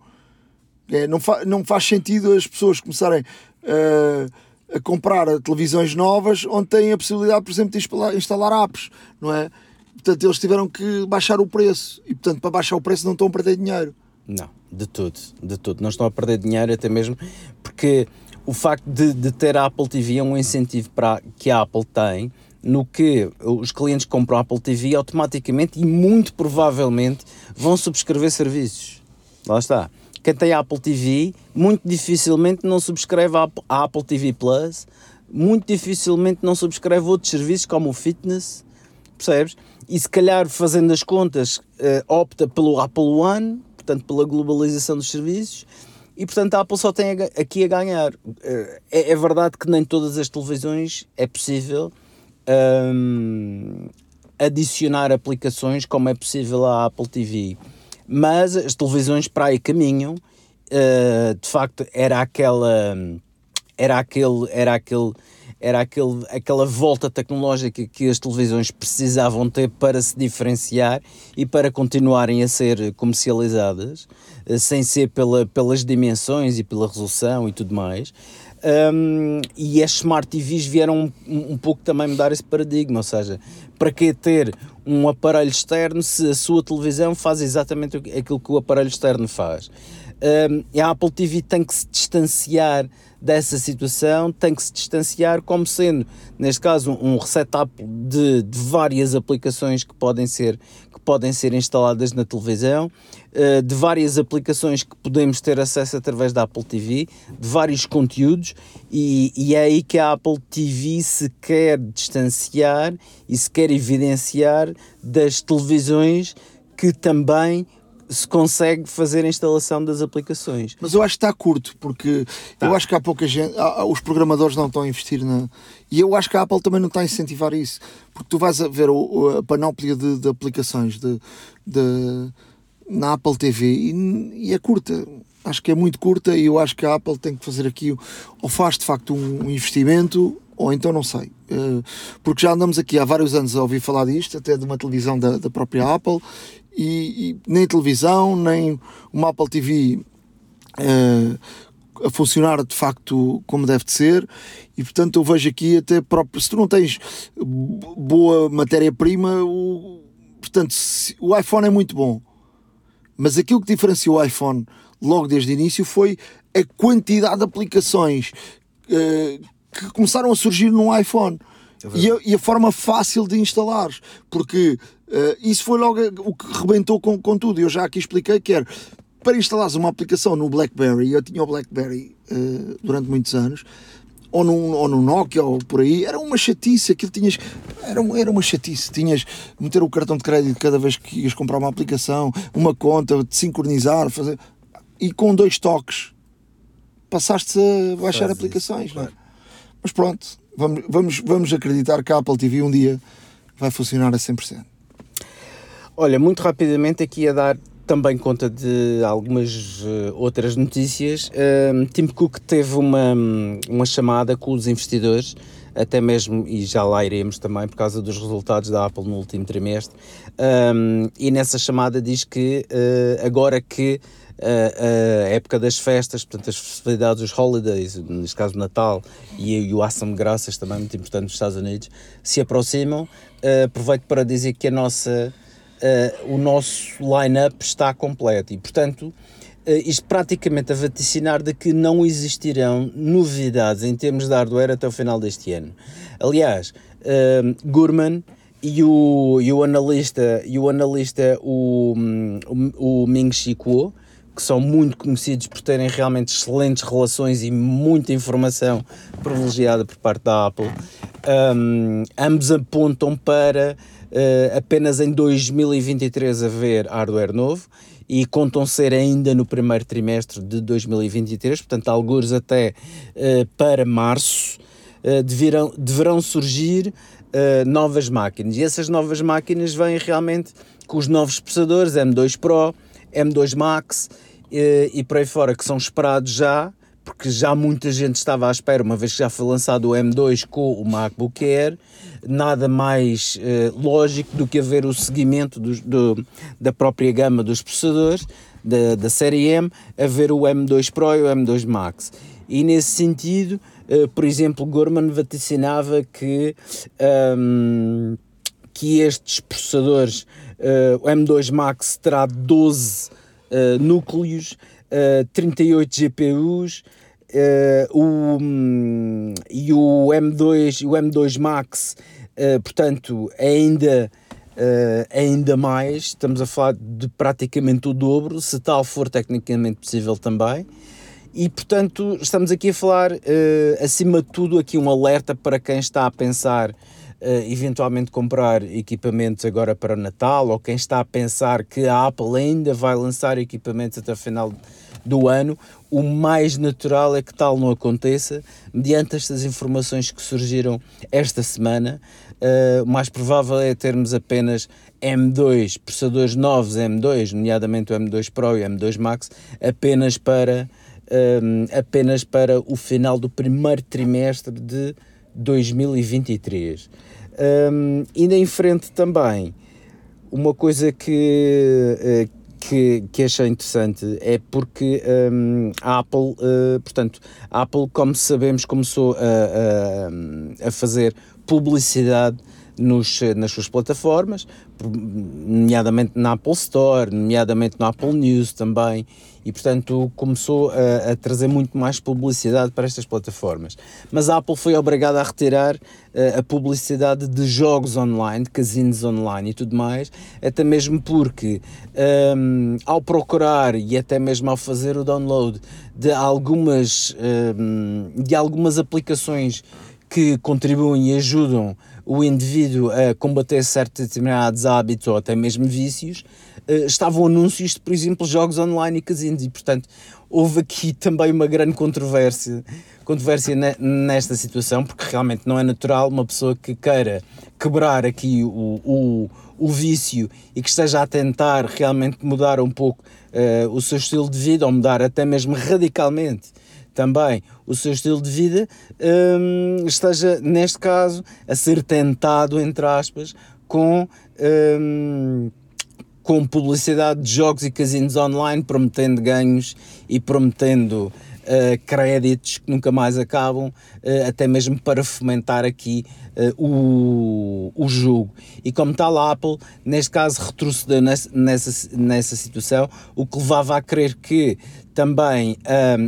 É, não, fa não faz sentido as pessoas começarem. Uh, a comprar televisões novas onde têm a possibilidade, por exemplo, de instalar, apps, não é? Portanto, eles tiveram que baixar o preço e, portanto, para baixar o preço não estão a perder dinheiro. Não, de tudo, de tudo. Não estão a perder dinheiro até mesmo porque o facto de, de ter a Apple TV é um incentivo para, que a Apple tem no que os clientes que compram a Apple TV automaticamente e muito provavelmente vão subscrever serviços. Lá está quem tem Apple TV muito dificilmente não subscreve a Apple TV Plus, muito dificilmente não subscreve outros serviços como o fitness, percebes? E se calhar fazendo as contas uh, opta pelo Apple One, portanto pela globalização dos serviços, e portanto a Apple só tem aqui a ganhar. Uh, é, é, verdade que nem todas as televisões é possível um, adicionar aplicações como é possível à Apple TV mas as televisões para aí caminham. Uh, de facto, era aquela. Era aquele. Era aquele era aquele, aquela volta tecnológica que as televisões precisavam ter para se diferenciar e para continuarem a ser comercializadas, uh, sem ser pela, pelas dimensões e pela resolução e tudo mais. Um, e as Smart TVs vieram um, um, pouco também mudar esse paradigma, ou seja, para que ter um aparelho externo se a sua televisão faz exatamente aquilo que o aparelho externo faz? Um, a Apple TV tem que se distanciar dessa situação, tem que se distanciar como sendo, neste caso, um resetup de, de várias aplicações que podem ser, que podem ser instaladas na televisão eh, de várias aplicações que podemos ter acesso através da Apple TV, de vários conteúdos, e, e é aí que a Apple TV se quer distanciar e se quer evidenciar das televisões que também se consegue fazer a instalação das aplicações. Mas eu acho que está curto, porque tá. eu acho que há pouca gente, há, os programadores não estão a investir na. E eu acho que a Apple também não está a incentivar isso, porque tu vais a ver o, a panóplia de, de aplicações de, de na Apple TV e, e, é curta. Acho que é muito curta e eu acho que a Apple tem que fazer aqui ou faz de facto um investimento ou então não sei. Eh, porque já andamos aqui há vários anos a ouvir falar disto, até de uma televisão da, da própria Apple, e, e, nem televisão, nem uma Apple TV uh, a funcionar de facto como deve de ser, e portanto eu vejo aqui até próprio. Se tu não tens boa matéria-prima, portanto, se, o iPhone é muito bom mas aquilo que diferenciou o iPhone logo desde o início foi a quantidade de aplicações uh, que começaram a surgir no iPhone. É e, a, e, a, forma fácil de instalar, porque uh, isso foi logo o que rebentou com, com tudo. Eu já aqui expliquei que era para instalares uma aplicação no BlackBerry, eu tinha o BlackBerry uh, durante muitos anos, ou num, ou num Nokia ou por aí, era uma chatice, aquilo tinhas, era, era uma chatice, tinhas meter o cartão de crédito cada vez que ias comprar uma aplicação, uma conta, de sincronizar, fazer, e com dois toques passaste a baixar Faz aplicações, isso, não é? Mas pronto, vamos, vamos, vamos acreditar que a Apple TV um dia vai funcionar a 100%. Olha, muito rapidamente aqui a dar também conta de algumas uh, outras notícias. Tim Cook teve uma, uma chamada com os investidores, até mesmo, e já lá iremos também, por causa dos resultados da Apple no último trimestre. Um, e nessa chamada diz que uh, agora que a, a, época das festas, portanto, as festividades, os holidays, neste caso Natal e, o de Graças, também muito importante nos Estados Unidos, se aproximam. Aproveito para dizer que a nossa, uh, o nosso line-up está completo e, portanto, uh, isto praticamente a vaticinar de que não existirão novidades em termos de hardware até o final deste ano. Aliás, uh, Gurman e o, e o analista, e o, analista o, o, o Ming Chi Kuo, que são muito conhecidos por terem realmente excelentes relações e muita informação privilegiada por parte da Apple. Um, ambos apontam para uh, apenas em 2023 haver hardware novo e contam ser ainda no primeiro trimestre de 2023, portanto, alguns até uh, para março, uh, deverão, deverão surgir novas máquinas. E essas novas máquinas vêm realmente com os novos processadores M2 Pro, M2 Max e por aí fora, que são esperados já, porque já muita gente estava à espera, uma vez que já foi lançado o M2 com o MacBook Air, nada mais eh, lógico do que haver o seguimento do, da própria gama dos processadores, da, da série M, haver o M2 Pro e o M2 Max. E nesse sentido, eh, por exemplo, Gorman vaticinava que, um, que estes processadores, uh, o M2 Max terá 12 uh, núcleos, uh, 38 GPUs uh, o, um, e o M2, o M2 Max, uh, portanto, ainda, ainda mais, estamos a falar de praticamente o dobro, se tal for tecnicamente possível também. E portanto, estamos aqui a falar, acima de tudo, aqui um alerta para quem está a pensar uh, eventualmente comprar equipamentos agora para o Natal ou quem está a pensar que a Apple ainda vai lançar equipamentos até o final do ano, o mais natural é que tal não aconteça, mediante estas informações que surgiram esta semana. Uh, o mais provável é termos apenas M2, processadores novos M2, nomeadamente o M2 Pro e o M2 Max, apenas para, um, eh, apenas para o final do primeiro trimestre de 2023. Um, indo em frente também, uma coisa que, eh, que, que achei interessante é porque um, a Apple, uh, portanto, a Apple, como sabemos, começou a, a, a fazer publicidade nos, nas suas plataformas, nomeadamente na Apple Store, nomeadamente no Apple News também, e portanto começou a, a, trazer muito mais publicidade para estas plataformas. Mas a Apple foi obrigada a retirar uh, a publicidade de jogos online, de casinos online e tudo mais, até mesmo porque um, ao procurar e até mesmo ao fazer o download de algumas, um, de algumas aplicações que contribuem e ajudam o indivíduo a combater certos determinados hábitos ou até mesmo vícios, uh, estavam anúncios de, por exemplo, jogos online e casinos e, portanto, houve aqui também uma grande controvérsia, controvérsia nesta situação, porque realmente não é natural uma pessoa que queira quebrar aqui o, o, o vício e que esteja a tentar realmente mudar um pouco uh, o seu estilo de vida ou mudar até mesmo radicalmente também o seu estilo de vida um, esteja, neste caso, a ser tentado, entre aspas, com. Um, com publicidade de jogos e casinos online, prometendo ganhos e prometendo uh, créditos que nunca mais acabam, uh, até mesmo para fomentar aqui uh, o, o jogo. E como tal, a Apple, neste caso, retrocedeu nessa, nessa, nessa situação, o que levava a crer que também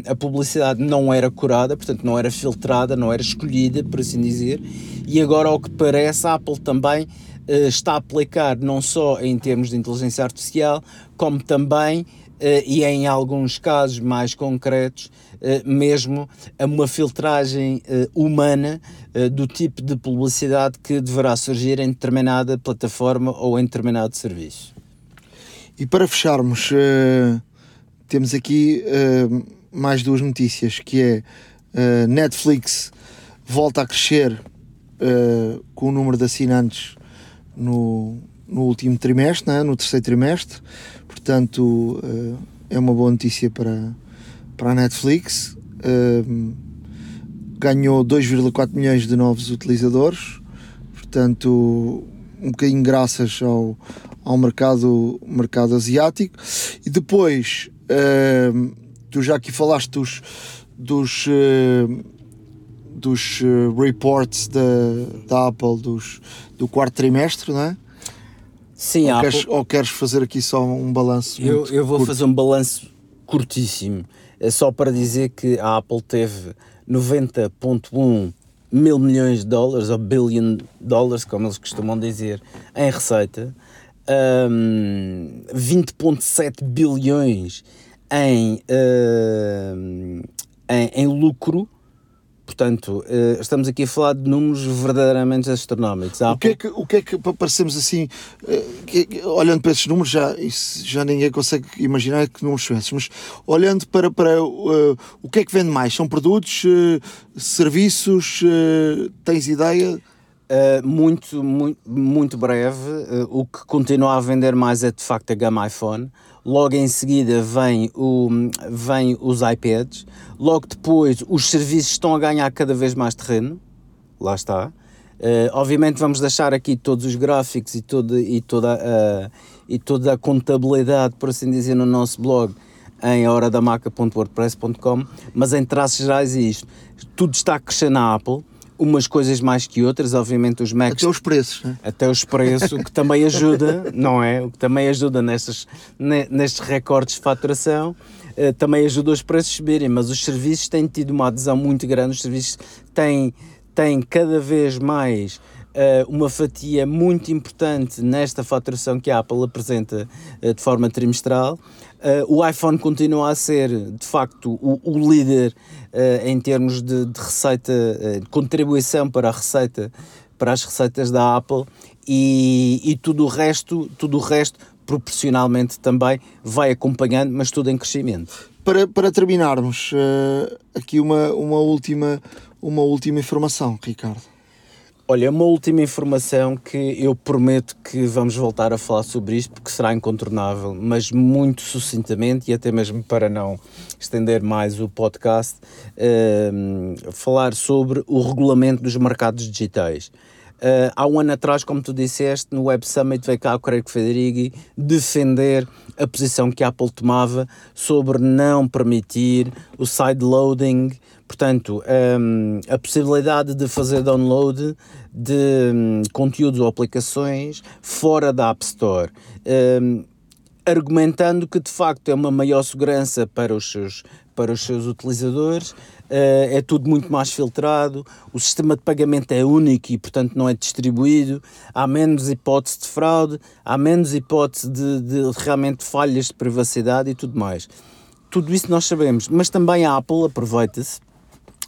a publicidade não era curada, portanto não era filtrada, não era escolhida, por assim dizer, e agora, ao que parece, a Apple também está a aplicar não só em termos de inteligência artificial, como também e em alguns casos mais concretos, mesmo a uma filtragem humana do tipo de publicidade que deverá surgir em determinada plataforma ou em determinado serviço. E para fecharmos, temos aqui mais duas notícias, que é Netflix volta a crescer com o número de assinantes no, no último trimestre, né? no terceiro trimestre, portanto uh, é uma boa notícia para, para a Netflix. ganhou 2,4 milhões de novos utilizadores, portanto um bocadinho graças ao, ao mercado, mercado asiático. E depois tu já aqui falaste dos, dos, uh, dos uh, reports da, da Apple dos, do quarto trimestre, não é? Sim, ou, queres, ou queres fazer aqui só um balanço? Eu, eu vou curto? fazer um balanço curtíssimo, é só para dizer que a Apple teve 90,1 mil milhões de dólares, ou billion dólares, como eles costumam dizer, em receita, um, 20,7 bilhões em, uh, em, em, lucro. Portanto, uh, estamos aqui a falar de números verdadeiramente astronómicos. O que, é que, o que é que parecemos assim, uh, que, olhando para esses números, já, já ninguém consegue imaginar que números são esses, mas olhando para, para o que é que vende mais? São produtos, serviços? tens ideia? Uh, muito, muito, muito breve. Uh, o que continua a vender mais é de facto a gama iPhone. Logo em seguida vem, o, vem os iPads. Logo depois os serviços estão a ganhar cada vez mais terreno. Lá está. Uh, obviamente vamos deixar aqui todos os gráficos e, todo, e, toda, a, e toda a contabilidade, por assim dizer, no nosso blog em horadamaca.wordpress.com, mas em traços gerais é isto. Tudo está a crescer na Apple umas coisas mais que outras, obviamente os Macs... Até os preços, né? Até os preços, o que também ajuda, não é? O que também ajuda nestes, nestes recordes de faturação, uh, também ajuda os preços a subirem, mas os serviços têm tido uma adesão muito grande, os serviços têm, têm cada vez mais uh, uma fatia muito importante nesta faturação que a Apple apresenta uh, de forma trimestral. Uh, o iPhone continua a ser, de facto, o, o líder uh, em termos de, de receita, uh, de contribuição para a receita, para as receitas da Apple e, e tudo o resto, tudo o resto proporcionalmente também vai acompanhando, mas tudo em crescimento. Para, para terminarmos, aqui uma, uma, última, uma última informação, Ricardo. Olha, uma última informação que eu prometo que vamos voltar a falar sobre isto porque será incontornável, mas muito sucintamente e até mesmo para não estender mais o podcast, uh, falar sobre o regulamento dos mercados digitais. Uh, há um ano atrás, como tu disseste, no Web Summit veio cá o Craig Federighi defender a posição que a Apple tomava sobre não permitir o sideloading Portanto, um, a possibilidade de fazer download de um, conteúdos ou aplicações fora da App Store, um, argumentando que de facto é uma maior segurança para os seus, para os seus utilizadores, uh, é tudo muito mais filtrado, o sistema de pagamento é único e, portanto, não é distribuído, há menos hipótese de fraude, há menos hipótese de, de realmente falhas de privacidade e tudo mais. Tudo isso nós sabemos, mas também a Apple aproveita-se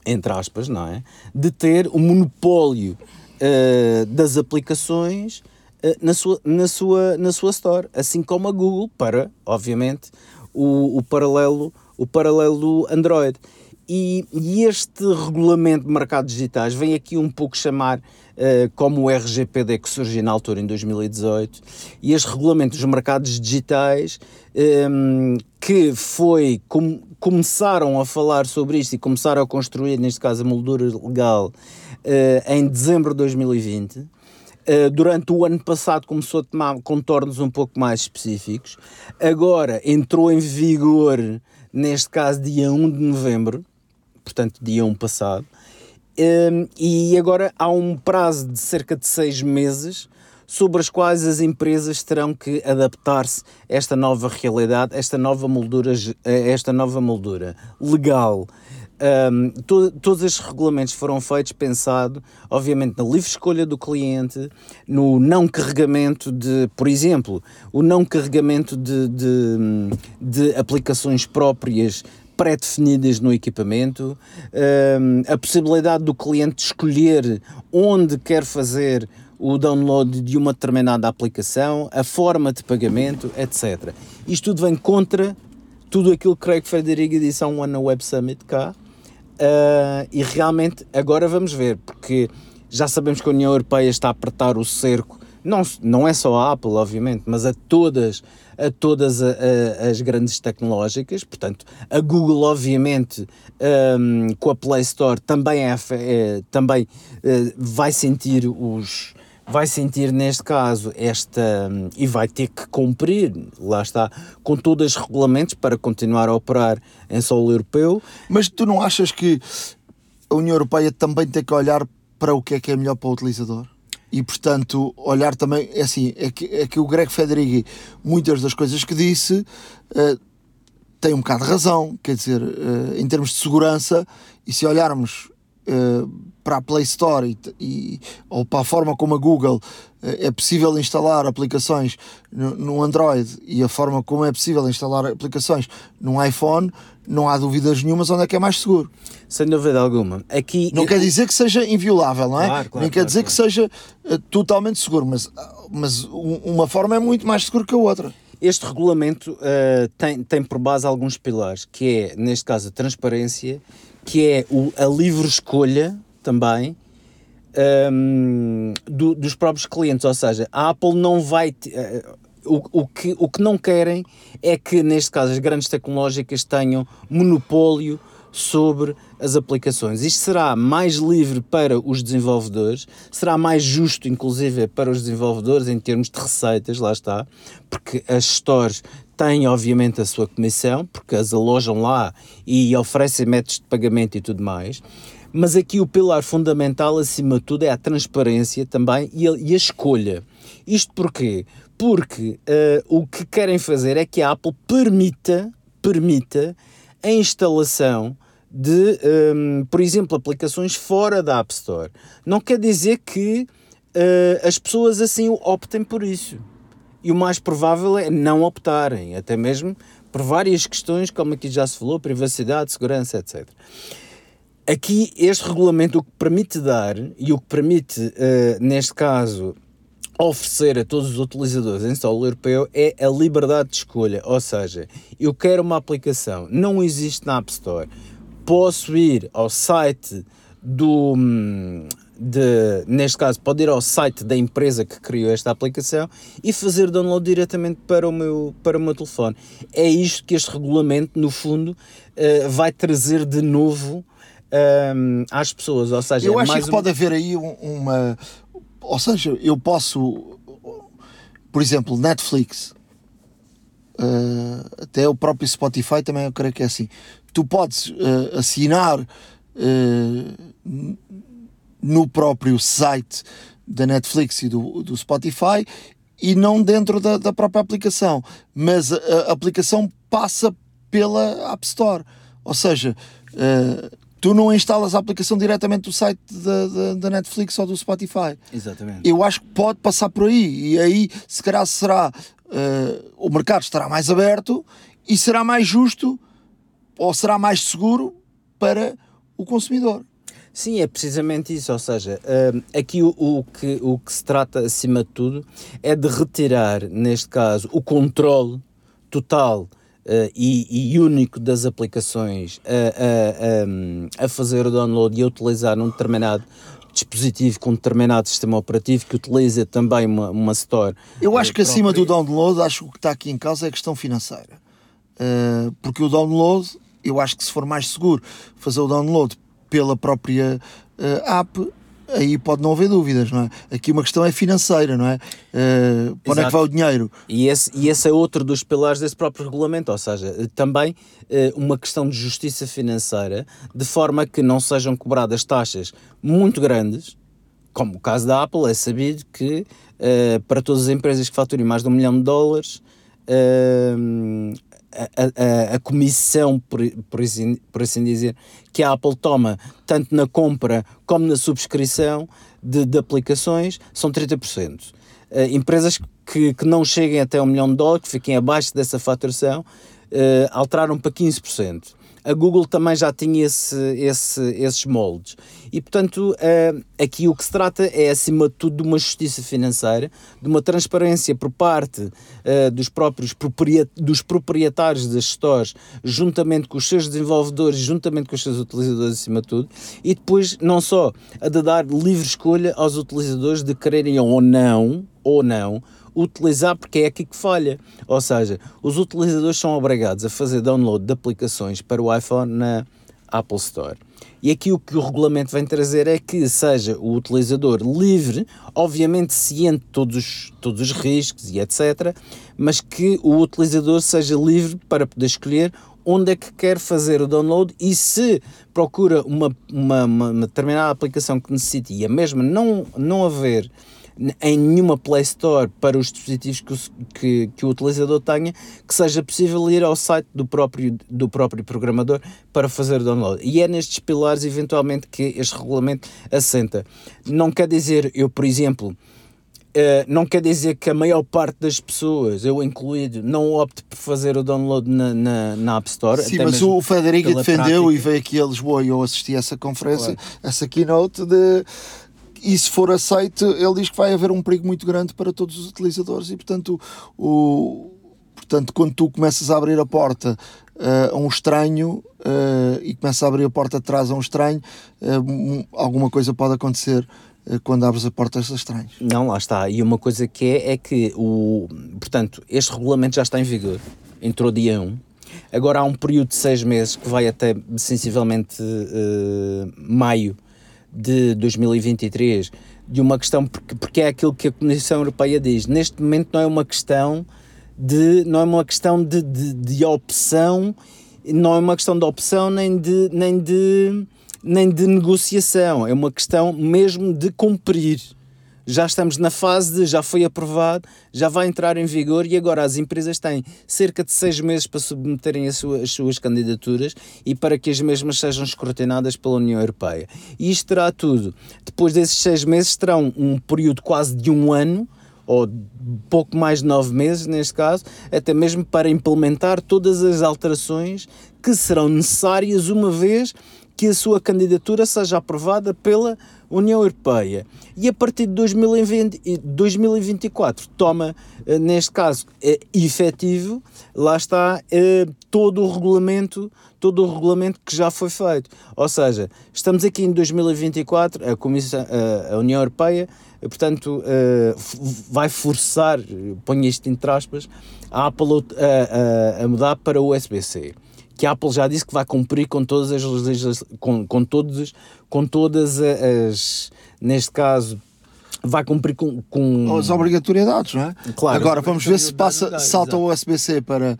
entre aspas, não é? De ter o monopólio uh, das aplicações uh, na, sua, na, sua, na sua store, assim como a Google para, obviamente, o, o paralelo o paralelo Android. E, e, este regulamento de mercados digitais vem aqui um pouco chamar uh, como o RGPD que surgiu na altura em 2018 e este regulamento dos mercados digitais um, ehm, que foi com, começaram a falar sobre isto e começaram a construir neste caso a moldura legal em dezembro de 2020 uh, durante o ano passado começou a tomar contornos um pouco mais específicos agora entrou em vigor neste caso dia 1 de novembro portanto, dia 1 passado. Um, e agora há um prazo de cerca de seis meses sobre as quais as empresas terão que adaptar-se a esta nova realidade, esta nova moldura, esta nova moldura legal. Um, to, todos estes regulamentos foram feitos pensado, obviamente, na livre escolha do cliente, no não carregamento de, por exemplo, o não carregamento de, de, de aplicações próprias pré-definidas no equipamento, um, a possibilidade do cliente escolher onde quer fazer o download de uma determinada aplicação, a forma de pagamento, etc. Isto tudo vem contra tudo aquilo que Craig Federighi disse há um ano na Web Summit cá, Uh, e realmente agora vamos ver, porque já sabemos que a União Europeia está a apertar o cerco, não, não é só a Apple, obviamente, mas a todas, a todas a, a, as grandes tecnológicas. Portanto, a Google, obviamente, um, com a Play Store, também, é, é também uh, vai sentir os, vai sentir neste caso esta e vai ter que cumprir, lá está, com todos os regulamentos para continuar a operar em solo europeu. Mas tu não achas que a União Europeia também tem que olhar para o que é que é melhor para o utilizador? E portanto, olhar também, é assim, é que, é que o Greg Federighi, muitas das coisas que disse, uh, tem um bocado de razão, quer dizer, uh, em termos de segurança, e se olharmos uh, para a Play Store e, e, ou para a forma como a Google eh, é possível instalar aplicações no, no, Android e a forma como é possível instalar aplicações num iPhone, não há dúvidas nenhumas onde é que é mais seguro. Sem dúvida alguma. Aqui, não eu... quer dizer que seja inviolável, não é? Claro, claro, Nem quer claro, dizer que seja uh, totalmente seguro, mas, mas um, uma forma é muito mais segura que a outra. Este regulamento uh, tem, tem por base alguns pilares, que é, neste caso, a transparência, que é o, a livre escolha também um, do, dos próprios clientes. Ou seja, a Apple não vai. Uh, o, o, que, o que não querem é que, neste caso, as grandes tecnológicas tenham monopólio sobre as aplicações. Isto será mais livre para os desenvolvedores, será mais justo, inclusive, para os desenvolvedores em termos de receitas, lá está, porque as stores têm, obviamente, a sua comissão, porque as alojam lá e oferecem métodos de pagamento e tudo mais. Mas aqui o pilar fundamental, acima de tudo, é a transparência também e a, e a escolha. Isto porquê? Porque uh, o que querem fazer é que a Apple permita, permita a instalação de, um, ehm, por exemplo, aplicações fora da App Store. Não quer dizer que uh, as pessoas assim optem por isso. E o mais provável é não optarem, até mesmo por várias questões, como aqui já se falou, privacidade, segurança, etc. Aqui, este regulamento o que permite dar e o que permite, uh, neste caso, oferecer a todos os utilizadores em solo europeu é a liberdade de escolha. Ou seja, eu quero uma aplicação, não existe na App Store, posso ir ao site do. De, neste caso, pode ir ao site da empresa que criou esta aplicação e fazer download diretamente para o meu, para o meu telefone. É isto que este regulamento, no fundo, uh, vai trazer de novo um, às pessoas. Ou seja, eu é acho que pode haver aí uma. Ou seja, eu posso, por exemplo, Netflix, uh, até o próprio Spotify também eu creio que é assim. Tu podes uh, assinar uh, no próprio site da Netflix e do, do Spotify e não dentro da, da própria aplicação, mas a, a, aplicação passa pela App Store. Ou seja, uh, tu não instalas a aplicação diretamente do site da, da, da, Netflix ou do Spotify. Exatamente. Eu acho que pode passar por aí. E aí, se calhar, será. Uh, o mercado estará mais aberto e será mais justo ou será mais seguro para o consumidor. Sim, é precisamente isso. Ou seja, uh, aqui o, o, que, o que se trata, acima de tudo, é de retirar, neste caso, o controle total Uh, e, e, único das aplicações a, a, a, a, fazer o download e a utilizar um determinado dispositivo com um determinado sistema operativo que utiliza também uma, uma store. Eu acho que acima do download, acho que o que está aqui em causa é a questão financeira. Uh, porque o download, eu acho que se for mais seguro fazer o download pela própria uh, app, aí pode não haver dúvidas, não é? Aqui uma questão é financeira, não é? Uh, para onde é que vai o dinheiro? E esse, e esse é outro dos pilares desse próprio regulamento, ou seja, também uh, uma questão de justiça financeira, de forma que não sejam cobradas taxas muito grandes, como o caso da Apple, é sabido que uh, para todas as empresas que faturem mais de um milhão de dólares, a, a, a comissão, por, por, assim, por assim dizer, que a Apple toma tanto na compra como na subscrição de, de aplicações são 30%. Uh, empresas que, que não cheguem até um milhão de dólares, que fiquem abaixo dessa faturação, uh, alteraram para 15% a Google também já tinha esse, esse, esses moldes. E, portanto, uh, aqui o que se trata é, acima de tudo, de uma justiça financeira, de uma transparência por parte uh, dos próprios dos proprietários das stores, juntamente com os seus desenvolvedores, juntamente com os seus utilizadores, acima de tudo, e depois, não só a de dar livre escolha aos utilizadores de quererem ou não, ou não, utilizar porque é aqui que falha. Ou seja, os utilizadores são obrigados a fazer download de aplicações para o iPhone na Apple Store. E aqui o que o regulamento vem trazer é que seja o utilizador livre, obviamente ciente de todos os, todos os riscos e etc., mas que o utilizador seja livre para poder escolher onde é que quer fazer o download e se procura uma, uma, uma determinada aplicação que necessite e a mesma não, não haver em nenhuma Play Store para os dispositivos que o, que, que o utilizador tenha, que seja possível ir ao site do próprio, do próprio programador para fazer o download. E é nestes pilares, eventualmente, que este regulamento assenta. Não quer dizer, eu, por exemplo, Uh, não quer dizer que a maior parte das pessoas, eu incluído, não opte por fazer o download na, na, na App Store. Sim, mas o Federico defendeu prática. e veio aqui a Lisboa e eu assisti a essa conferência, claro. essa keynote de e se for aceito, ele diz que vai haver um perigo muito grande para todos os utilizadores e, portanto, o, portanto quando tu começas a abrir a porta uh, a um estranho uh, e começas a abrir a porta atrás a um estranho, uh, alguma coisa pode acontecer quando abres a porta a estranhos. Não, lá está. E uma coisa que é, é que, o, portanto, este regulamento já está em vigor. Entrou dia 1. Agora há um período de seis meses que vai até sensivelmente maio de 2023 de uma questão, porque, porque é aquilo que a Comissão Europeia diz, neste momento não é uma questão de, não é uma questão de, de, de opção, não é uma questão de opção nem de, nem de, nem de negociação, é uma questão mesmo de cumprir já estamos na fase de já foi aprovado, já vai entrar em vigor e agora as empresas têm cerca de seis meses para submeterem as suas, as suas candidaturas e para que as mesmas sejam escrutinadas pela União Europeia. E isto terá tudo. Depois desses seis meses terão um período quase de um ano ou pouco mais de nove meses, neste caso, até mesmo para implementar todas as alterações que serão necessárias uma vez que a sua candidatura seja aprovada pela União Europeia. E a partir de 2020, 2024 toma, eh, neste caso, é efetivo, lá está é, todo o regulamento, todo o regulamento que já foi feito. Ou seja, estamos aqui em 2024, a, Comissão, a União Europeia, portanto, vai forçar, ponho isto entre aspas, a Apple a, a, a mudar para o USB-C que a Apple já disse que vai cumprir com todas as com, com todos com todas as neste caso vai cumprir com, com... as obrigatoriedades, não é? Claro. Agora vamos ver se passa salta o USB-C para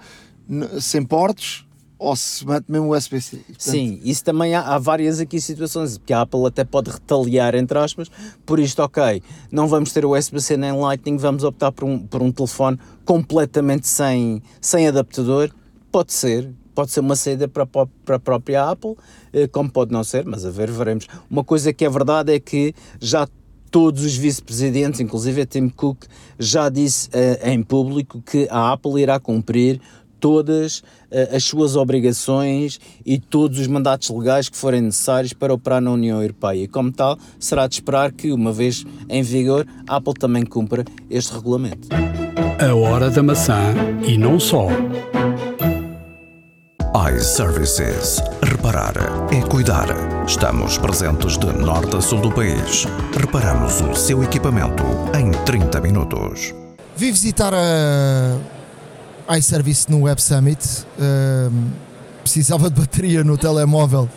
sem portos ou se mete mesmo o USB-C. Portanto... Sim, isso também há, há, várias aqui situações, porque a Apple até pode retaliar, entre aspas, por isto, ok, não vamos ter o USB-C nem Lightning, vamos optar por um, por um telefone completamente sem, sem adaptador, pode ser, pode ser uma saída para, para a própria Apple, eh, como pode não ser, mas a ver, veremos. Uma coisa que é verdade é que já todos os vice-presidentes, inclusive Tim Cook, já disse uh, em público que a Apple irá cumprir todas uh, as suas obrigações e todos os mandatos legais que forem necessários para operar na União Europeia. E como tal, será de esperar que, uma vez em vigor, a Apple também cumpra este regulamento. A hora da maçã e não só iServices. Reparar é cuidar. Estamos presentes de norte a sul do país. Reparamos o seu equipamento em 30 minutos. Vi visitar a iService no Web Summit. Uh, precisava de bateria no telemóvel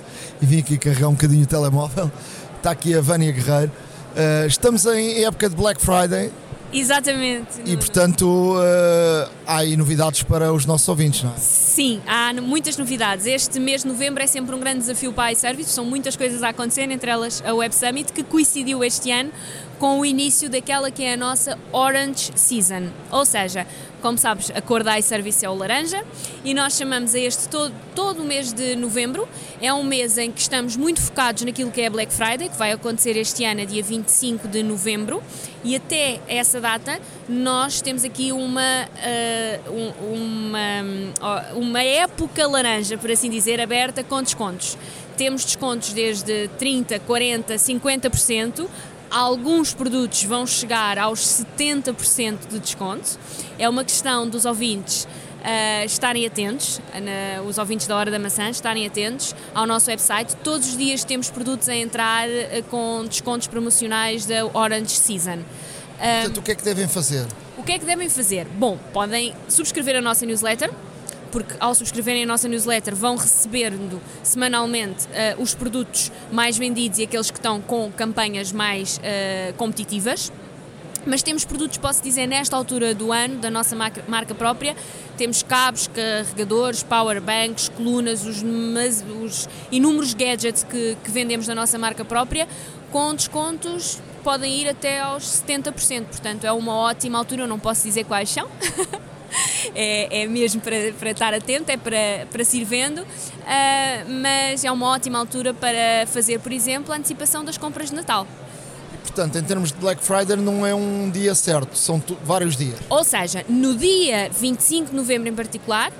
e vim aqui carregar um bocadinho o telemóvel. Está aqui a Vânia Guerreiro. Uh, estamos em época de Black Friday Exatamente. E portanto uh, há aí novidades para os nossos ouvintes, não é? Sim, há muitas novidades. Este mês de novembro é sempre um grande desafio para a iService, são muitas coisas a acontecer, entre elas a Web Summit, que coincidiu este ano com o início daquela que é a nossa Orange Season. Ou seja, como sabes, a cor da iService é o laranja e nós chamamos a este todo, todo o mês de novembro. É um mês em que estamos muito focados naquilo que é Black Friday, que vai acontecer este ano, dia 25 de novembro. E até essa data, nós temos aqui uma, uh, uma, uma época laranja, por assim dizer, aberta com descontos. Temos descontos desde 30%, 40%, 50%. Alguns produtos vão chegar aos 70% de desconto. É uma questão dos ouvintes uh, estarem atentos, uh, os ouvintes da Hora da Maçã estarem atentos ao nosso website. Todos os dias temos produtos a entrar uh, com descontos promocionais da Orange Season. Portanto, o que é que devem fazer? O que é que devem fazer? Bom, podem subscrever a nossa newsletter, porque ao subscreverem a nossa newsletter vão recebendo semanalmente uh, os produtos mais vendidos e aqueles que estão com campanhas mais uh, competitivas. Mas temos produtos, posso dizer, nesta altura do ano, da nossa marca própria, temos cabos, carregadores, powerbanks, colunas, os, os inúmeros gadgets que, que vendemos da nossa marca própria, com descontos podem ir até aos 70%. Portanto, é uma ótima altura, eu não posso dizer quais são. é, é mesmo para, para estar atento, é para, para se ir vendo, uh, mas é uma ótima altura para fazer, por exemplo, a antecipação das compras de Natal. Portanto, em termos de Black Friday, não é um dia certo, são vários dias. Ou seja, no dia 25 de novembro em particular,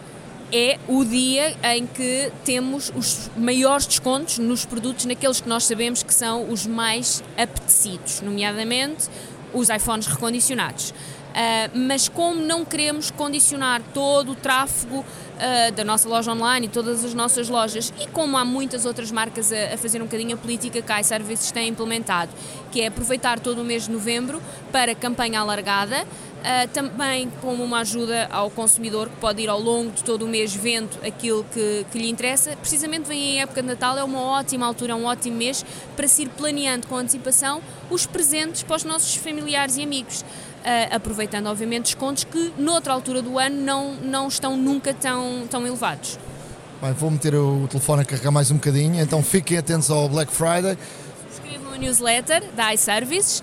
é o dia em que temos os maiores descontos nos produtos, naqueles que nós sabemos que são os mais apetecidos, nomeadamente os iPhones recondicionados. Uh, mas como não queremos condicionar todo o tráfego uh, da nossa loja online e todas as nossas lojas, e como há muitas outras marcas a, fazer um bocadinho a política que a iServices tem implementado, que é aproveitar todo o mês de novembro para campanha alargada, Uh, também como uma ajuda ao consumidor que pode ir ao longo de todo o mês vendo aquilo que, que lhe interessa. Precisamente vem a época de Natal, é uma ótima altura, é um ótimo mês para se ir planeando com antecipação os presentes para os nossos familiares e amigos aproveitando obviamente descontos que noutra altura do ano não, não estão nunca tão, tão elevados. Bem, vou meter o telefone a carregar mais um bocadinho, então fiquem atentos ao Black Friday newsletter da iServices.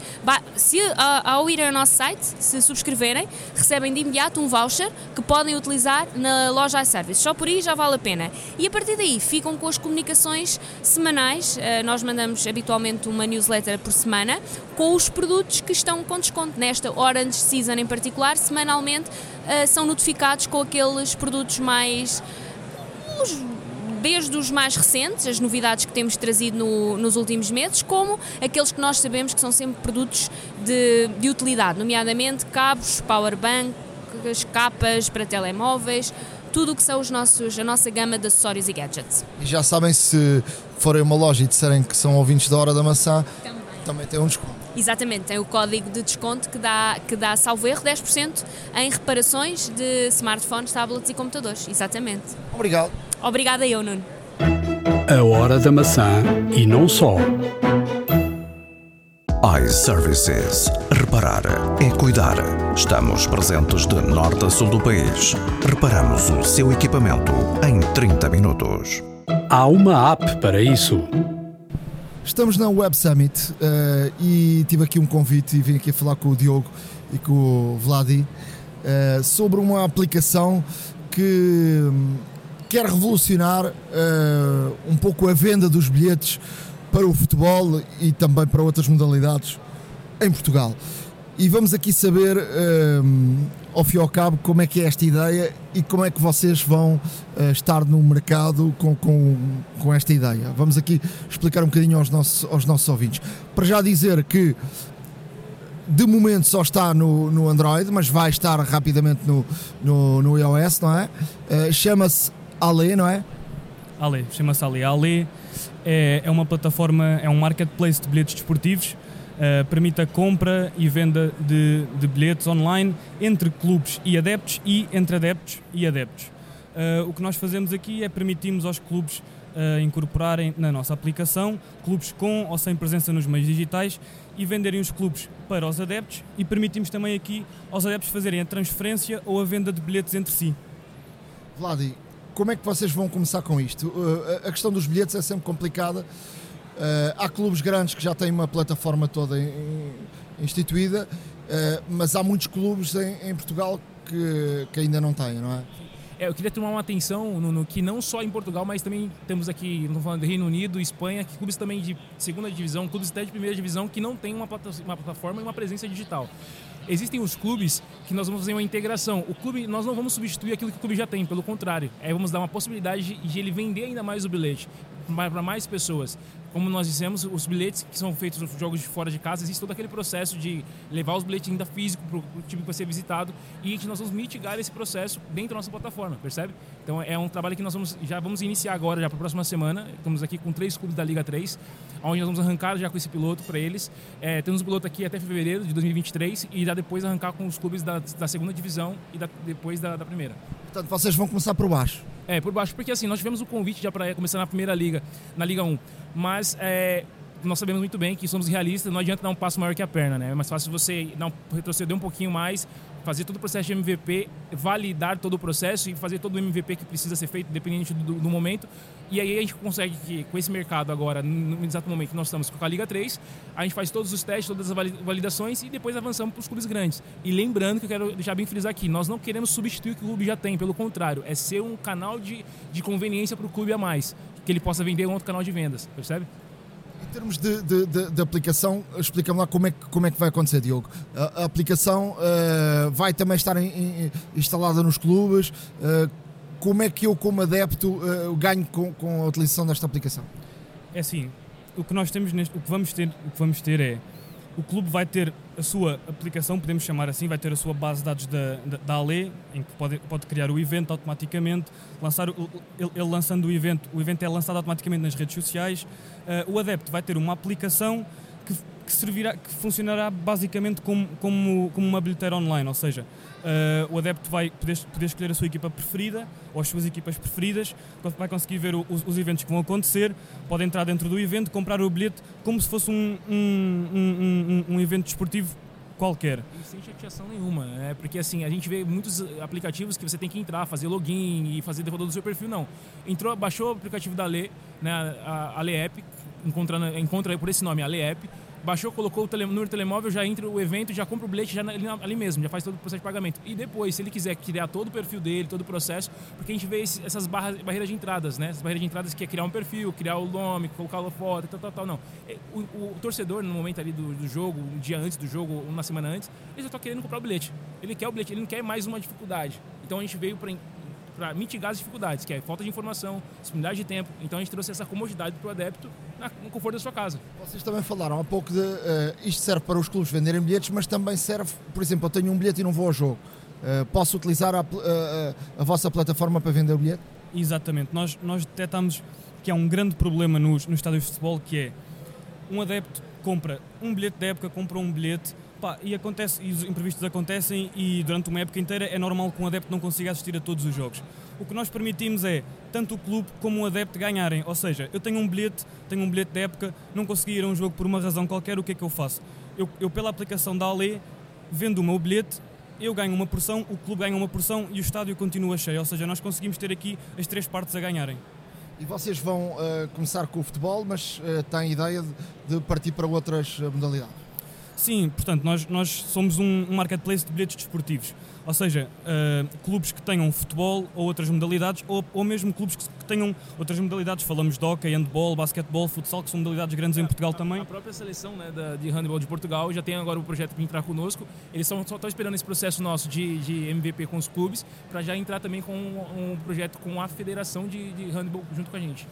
Se, ao ir ao nosso site, se subscreverem, recebem de imediato um voucher que podem utilizar na loja iServices. Só por aí já vale a pena. E a partir daí ficam com as comunicações semanais. Eh, nós mandamos habitualmente uma newsletter por semana com os produtos que estão com desconto. Nesta Orange Season em particular, semanalmente eh, são notificados com aqueles produtos mais desde os mais recentes, as novidades que temos trazido no, nos últimos meses, como aqueles que nós sabemos que são sempre produtos de, de utilidade, nomeadamente cabos, powerbanks, capas para telemóveis, tudo o que são os nossos, a nossa gama de acessórios e gadgets. E já sabem, se forem uma loja e disserem que são ouvintes da Hora da Maçã, também, também tem um desconto. Exatamente, tem o código de desconto que dá, que dá salvo erro, 10% em reparações de smartphones, tablets e computadores. Exatamente. Obrigado. Obrigada eu, Nuno. A Hora da Maçã e não só. iServices. Reparar é cuidar. Estamos presentes de norte a sul do país. Reparamos o seu equipamento em 30 minutos. Há uma app para isso. Estamos na Web Summit uh, e tive aqui um convite e vim aqui a falar com o Diogo e com o Vladi uh, sobre uma aplicação que quer revolucionar uh, um pouco a venda dos bilhetes para o futebol e também para outras modalidades em Portugal. E vamos aqui saber, uh, ao fim e ao cabo, como é que é esta ideia e como é que vocês vão uh, estar no mercado com, com, com esta ideia. Vamos aqui explicar um bocadinho aos nossos, aos nossos ouvintes. Para já dizer que de momento só está no, no Android, mas vai estar rapidamente no, no, no iOS, não é? Uh, Chama-se Ale, não é? Ale, chama-se Ale. Ale é, é uma plataforma, é um marketplace de bilhetes desportivos, uh, permite a compra e venda de, de bilhetes online entre clubes e adeptos e entre adeptos e adeptos. Uh, o que nós fazemos aqui é permitimos aos clubes uh, incorporarem na nossa aplicação clubes com ou sem presença nos meios digitais e venderem os clubes para os adeptos e permitimos também aqui aos adeptos fazerem a transferência ou a venda de bilhetes entre si. Vladi, como é que vocês vão começar com isto? Uh, a questão dos bilhetes é sempre complicada. Uh, há clubes grandes que já têm uma plataforma toda in, instituída, uh, mas há muitos clubes em, em Portugal que, que, ainda não têm, não é? É, eu queria tomar uma atenção no, que não só em Portugal, mas também temos aqui, não falando de Reino Unido, Espanha, que clubes também de segunda divisão, clubes até de primeira divisão que não têm uma, uma plataforma e uma presença digital existem os clubes que nós vamos fazer uma integração. O clube, nós não vamos substituir aquilo que o clube já tem, pelo contrário. Aí vamos dar uma possibilidade de ele vender ainda mais o bilhete para mais pessoas. Como nós dissemos, os bilhetes que são feitos nos jogos de fora de casa, existe todo aquele processo de levar os bilhetes ainda físico para o time que vai ser visitado e nós vamos mitigar esse processo dentro da nossa plataforma, percebe? Então é um trabalho que nós vamos, já vamos iniciar agora, já para a próxima semana. Estamos aqui com três clubes da Liga 3, onde nós vamos arrancar já com esse piloto para eles. É, temos um piloto aqui até fevereiro de 2023 e já depois arrancar com os clubes da, da segunda divisão e da, depois da, da primeira. Portanto, vocês vão começar por baixo. É, por baixo, porque assim, nós tivemos o convite já para começar na primeira liga, na Liga 1, mas é, nós sabemos muito bem que somos realistas, não adianta dar um passo maior que a perna, né? É mais fácil você dar um, retroceder um pouquinho mais, fazer todo o processo de MVP, validar todo o processo e fazer todo o MVP que precisa ser feito, dependente do, do momento. E aí a gente consegue que, com esse mercado agora, no exato momento que nós estamos com a Liga 3, a gente faz todos os testes, todas as validações e depois avançamos para os clubes grandes. E lembrando que eu quero deixar bem frisar aqui, nós não queremos substituir o que o clube já tem, pelo contrário, é ser um canal de, de conveniência para o clube a mais, que ele possa vender um outro canal de vendas, percebe? Termos de, de, de, de aplicação, explica-me lá como é, que, como é que vai acontecer, Diogo. A, a aplicação uh, vai também estar em, em, instalada nos clubes. Uh, como é que eu, como adepto, uh, ganho com, com a utilização desta aplicação? É assim, o que nós temos neste, o que vamos ter, o que vamos ter é o clube vai ter a sua aplicação, podemos chamar assim, vai ter a sua base de dados da, da, da ALE, em que pode, pode criar o evento automaticamente, lançar o, ele, ele, lançando o evento, o evento é lançado automaticamente nas redes sociais. Uh, o adepto vai ter uma aplicação que, que, servirá, que funcionará basicamente como, como, como uma bilheteira online, ou seja, uh, o adepto vai poder, poder escolher a sua equipa preferida ou as suas equipas preferidas, vai conseguir ver o, os, os, eventos que vão acontecer, pode entrar dentro do evento, comprar o bilhete como se fosse um, um, um, um, evento desportivo qualquer. E sem chateação nenhuma, é porque assim, a gente vê muitos aplicativos que você tem que entrar, fazer login e fazer devolver do seu perfil, não. Entrou, baixou o aplicativo da Lê, né, a, a Lê App, encontrando, encontra por esse nome, a Lê App, baixou, colocou o tele, número de telemóvel, já entra o evento, já compra o bilhete já ali, ali, mesmo, já faz todo o processo de pagamento. E depois, se ele quiser criar todo o perfil dele, todo o processo, porque a gente vê esse, essas barras, barreiras de entradas, né? Essas barreiras de entradas que é criar um perfil, criar o nome, colocar a foto, tal, tal, tal. Não. É, o, o, torcedor, no momento ali do, do, jogo, um dia antes do jogo, uma semana antes, ele já está querendo comprar o bilhete. Ele quer o bilhete, ele não quer mais uma dificuldade. Então a gente veio para para mitigar as dificuldades, que é falta de informação, disponibilidade de tempo. Então a gente trouxe essa comodidade para o adepto no conforto da sua casa. Vocês também falaram há pouco de uh, isto serve para os clubes venderem bilhetes, mas também serve, por exemplo, eu tenho um bilhete e não vou ao jogo. Uh, posso utilizar a, eh, a, vossa plataforma para vender o bilhete? Exatamente. Nós, nós detectamos que há um grande problema nos, nos estádios de futebol que é um adepto compra um bilhete da época, compra um bilhete Pá, e, acontece, e os imprevistos acontecem e durante uma época inteira é normal que um adepto não consiga assistir a todos os jogos. O que nós permitimos é tanto o clube como o adepto ganharem. Ou seja, eu tenho um bilhete, tenho um bilhete de época, não consegui ir a um jogo por uma razão qualquer, o que é que eu faço? Eu, eu pela aplicação da Ale, vendo o meu bilhete, eu ganho uma porção, o clube ganha uma porção e o estádio continua cheio. Ou seja, nós conseguimos ter aqui as três partes a ganharem. E vocês vão uh, começar com o futebol, mas uh, têm ideia de, de partir para outras uh, modalidades? Sim, portanto, nós, nós somos um, um marketplace de bilhetes desportivos. Ou seja, uh, clubes que tenham futebol ou outras modalidades, ou, ou mesmo clubes que, que, tenham outras modalidades. Falamos de hockey, handball, basquetebol, futsal, que são modalidades grandes em Portugal a, também. A própria seleção né, da, de handball de Portugal já tem agora o projeto para entrar conosco. Eles só estão esperando esse processo nosso de, de MVP com os clubes para já entrar também com um, um, projeto com a federação de, de handball junto com a gente.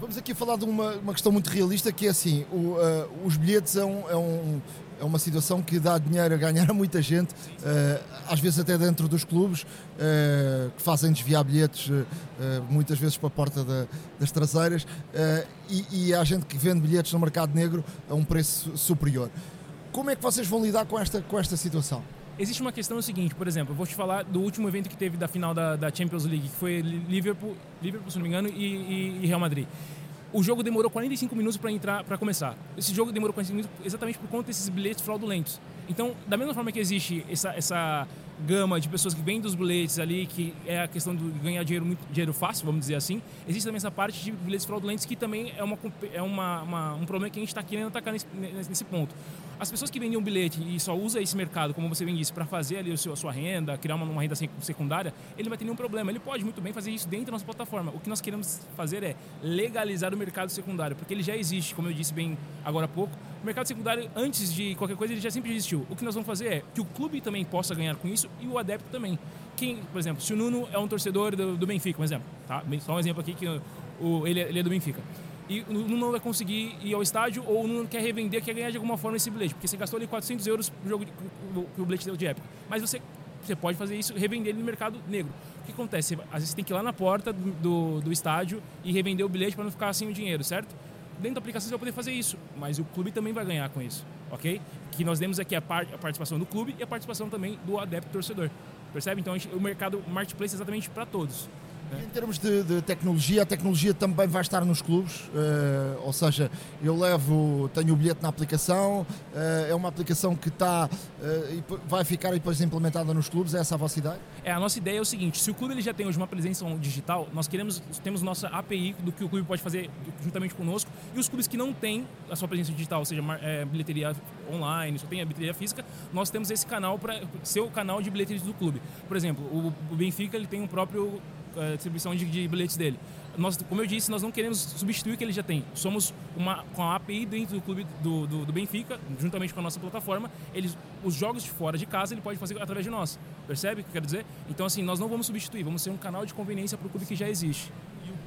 Vamos aqui falar de uma, uma questão muito realista que é assim, o, uh, os bilhetes é um, é um é uma situação que dá dinheiro a ganhar a muita gente, uh, às vezes até dentro dos clubes, uh, que fazem desviar bilhetes uh, muitas vezes para a porta da, das traseiras, e, e há gente que vende bilhetes no mercado negro a um preço superior. Como é que vocês vão lidar com esta, com esta situação? Existe uma questão seguinte, por exemplo, eu vou te falar do último evento que teve da final da, da Champions League, que foi Liverpool, Liverpool se não me engano, e, e, e Real Madrid o jogo demorou 45 minutos para entrar, para começar. Esse jogo demorou 45 minutos exatamente por conta desses bilhetes fraudulentos. Então, da mesma forma que existe essa, essa gama de pessoas que vendem os bilhetes ali, que é a questão de ganhar dinheiro, muito, dinheiro fácil, vamos dizer assim. Existe também essa parte de bilhetes fraudulentos que também é, uma, é uma, uma um problema que a gente está querendo atacar nesse, nesse ponto. As pessoas que vendem um bilhete e só usa esse mercado, como você bem disse, para fazer ali a sua renda, criar uma, uma, renda secundária, ele não vai ter nenhum problema. Ele pode muito bem fazer isso dentro da nossa plataforma. O que nós queremos fazer é legalizar o mercado secundário, porque ele já existe, como eu disse bem agora há pouco. O mercado secundário, antes de qualquer coisa, ele já sempre existiu. O que nós vamos fazer é que o clube também possa ganhar com isso e o adepto também. Quem, por exemplo, se o Nuno é um torcedor do, do Benfica, um exemplo, tá? Só um exemplo aqui que o, ele, é, ele é do Benfica e o Nuno não vai conseguir ir ao estádio ou o Nuno quer revender, quer ganhar de alguma forma esse bilhete, porque você gastou ali 400 euros pro jogo de, o bilhete deu de época. Mas você, você pode fazer isso, revender ele no mercado negro. O que acontece? Às vezes você tem que ir lá na porta do, do, do estádio e revender o bilhete para não ficar sem o dinheiro, certo? Dentro da aplicação você vai poder fazer isso, mas o clube também vai ganhar com isso, ok? Que nós demos aqui a, par, a participação do clube e a participação também do adepto torcedor. Percebe? Então gente, o mercado marketplace é exatamente para todos. Em termos de, de, tecnologia, a tecnologia também vai estar nos clubes, uh, ou seja, eu levo, tenho o bilhete na aplicação, uh, é uma aplicação que está, uh, vai ficar depois implementada nos clubes, é essa a vossa ideia? É, a nossa ideia é o seguinte, se o clube ele já tem hoje uma presença digital, nós queremos, temos nossa API do que o clube pode fazer juntamente conosco, e os clubes que não têm a sua presença digital, ou seja, é, bilheteria online, só tem a bilheteria física, nós temos esse canal para ser o canal de bilheterias do clube. Por exemplo, o, o Benfica ele tem um próprio a distribuição de, de, bilhetes dele. Nós, como eu disse, nós não queremos substituir o que ele já tem. Somos uma, com a API dentro do clube do, do, do, Benfica, juntamente com a nossa plataforma, eles, os jogos de fora de casa ele pode fazer através de nós. Percebe o que eu quero dizer? Então, assim, nós não vamos substituir, vamos ser um canal de conveniência para o clube que já existe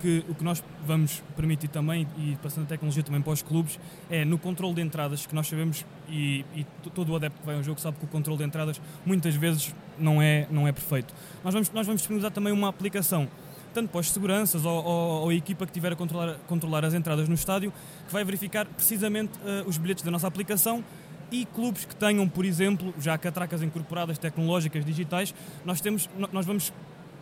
que, o que nós vamos permitir também, e passando a tecnologia também para os clubes, é no controle de entradas, que nós sabemos, e, e todo o adepto que vai a um jogo sabe que o controle de entradas muitas vezes não é, não é perfeito. Nós vamos, nós vamos disponibilizar também uma aplicação tanto para os seguranças ou, ou, ou, a equipa que tiver a controlar, controlar as entradas no estádio, que vai verificar precisamente uh, os bilhetes da nossa aplicação e clubes que tenham, por exemplo, já catracas incorporadas tecnológicas digitais, nós, temos, nós vamos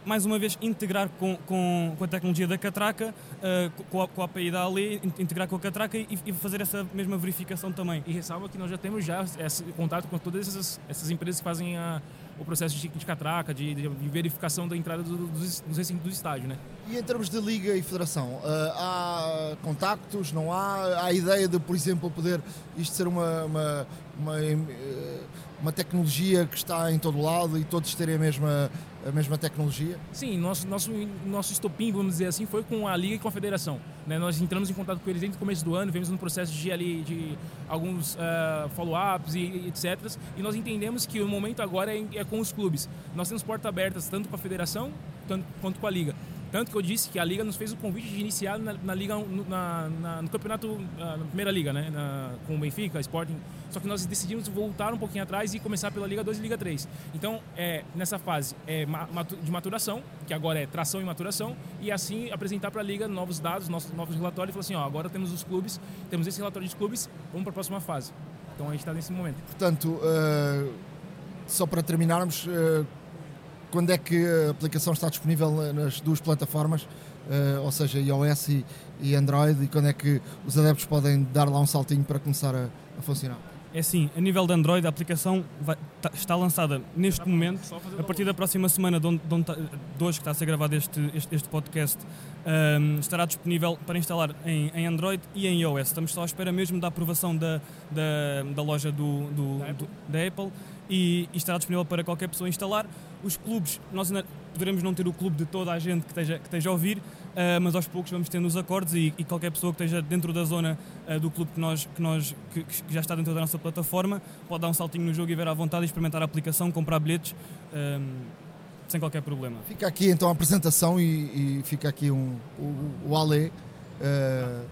mais uma vez, integrar com, com, com a tecnologia da catraca, uh, com, a, com a API da Ali, integrar com a catraca e, e, fazer essa mesma verificação também. E ressalva que nós já temos já esse contato com todas essas, essas empresas que fazem a, o processo de, de catraca, de, de, verificação da entrada do, dos, dos recintos do estádio, né? E em termos de liga e federação, uh, há contactos, não há? Há a ideia de, por exemplo, poder isto ser uma, uma, uma, eh, uma tecnologia que está em todo lado e todos terem a mesma a mesma tecnologia? Sim, nosso, nosso, nosso estopim, vamos dizer assim, foi com a Liga e com a Federação. Né? Nós entramos em contato com eles desde o começo do ano, vemos no processo de, ali, de alguns uh, follow-ups e, etc. E nós entendemos que o momento agora é, é com os clubes. Nós temos portas abertas tanto com a Federação tanto, quanto com a Liga. Tanto que eu disse que a Liga nos fez o convite de iniciar na, na Liga, na, na, no campeonato, na primeira Liga, né? Com o Benfica, Sporting. Só que nós decidimos voltar um pouquinho atrás e começar pela Liga 2 e Liga 3. Então, é, nessa fase é, de maturação, que agora é tração e maturação, e assim apresentar para a Liga novos dados, novos, novos relatórios e falar assim: ó, agora temos os clubes, temos esse relatório de clubes, vamos para a próxima fase. Então a gente está nesse momento. Portanto, uh, só para terminarmos. Uh quando é que a aplicação está disponível nas duas plataformas, uh, ou seja, iOS e, e, Android, e quando é que os adeptos podem dar lá um saltinho para começar a, a funcionar? É assim, a nível de Android, a aplicação vai, tá, está lançada neste momento, a partir da próxima semana, de, onde, de, onde, de hoje que está a ser gravado este, este, este podcast, um, ehm, estará disponível para instalar em, em, Android e em iOS. Estamos só à espera mesmo da aprovação da, da, da loja do, do, da Apple, do, da Apple e, e, estará disponível para qualquer pessoa instalar. Os clubes, nós ainda poderemos não ter o clube de toda a gente que esteja, que esteja a ouvir, uh, mas aos poucos vamos tendo os acordes e, e qualquer pessoa que esteja dentro da zona uh, do clube que, nós, que, nós, que, que, já está dentro da nossa plataforma pode dar um saltinho no jogo e ver à vontade, experimentar a aplicação, comprar bilhetes. Um, sem qualquer problema. Fica aqui então a apresentação e, e fica aqui um, o, o Ale. Uh,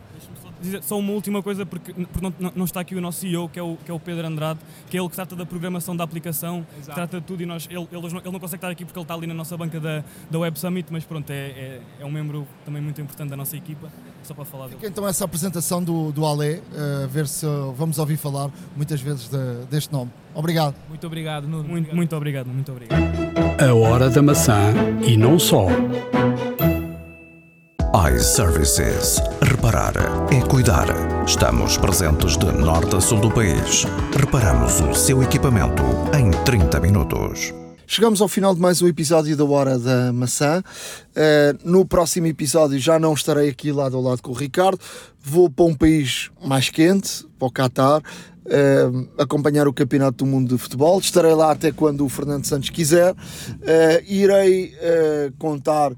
dizer só uma última coisa, porque, porque não, não, está aqui o nosso CEO, que é o, que é o Pedro Andrade, que é ele que trata da programação da aplicação, trata de tudo e nós, ele, ele, ele, não consegue estar aqui porque ele está ali na nossa banca da, da Web Summit, mas pronto, é, é, é um membro também muito importante da nossa equipa, só para falar Fica então essa apresentação do, do Ale, uh, ver se vamos ouvir falar muitas vezes de, deste nome. Obrigado. Muito obrigado, Nuno. Muito, muito obrigado, muito obrigado. A hora da maçã e não só iServices. Reparar é cuidar. Estamos presentes de norte a sul do país. Reparamos o seu equipamento em 30 minutos. Chegamos ao final de mais um episódio da Hora da Maçã. Uh, no próximo episódio já não estarei aqui lado ao lado com o Ricardo, vou para um país mais quente, para o Qatar. Uh, acompanhar o Campeonato do Mundo de Futebol. Estarei lá até quando o Fernando Santos quiser. Uh, irei contar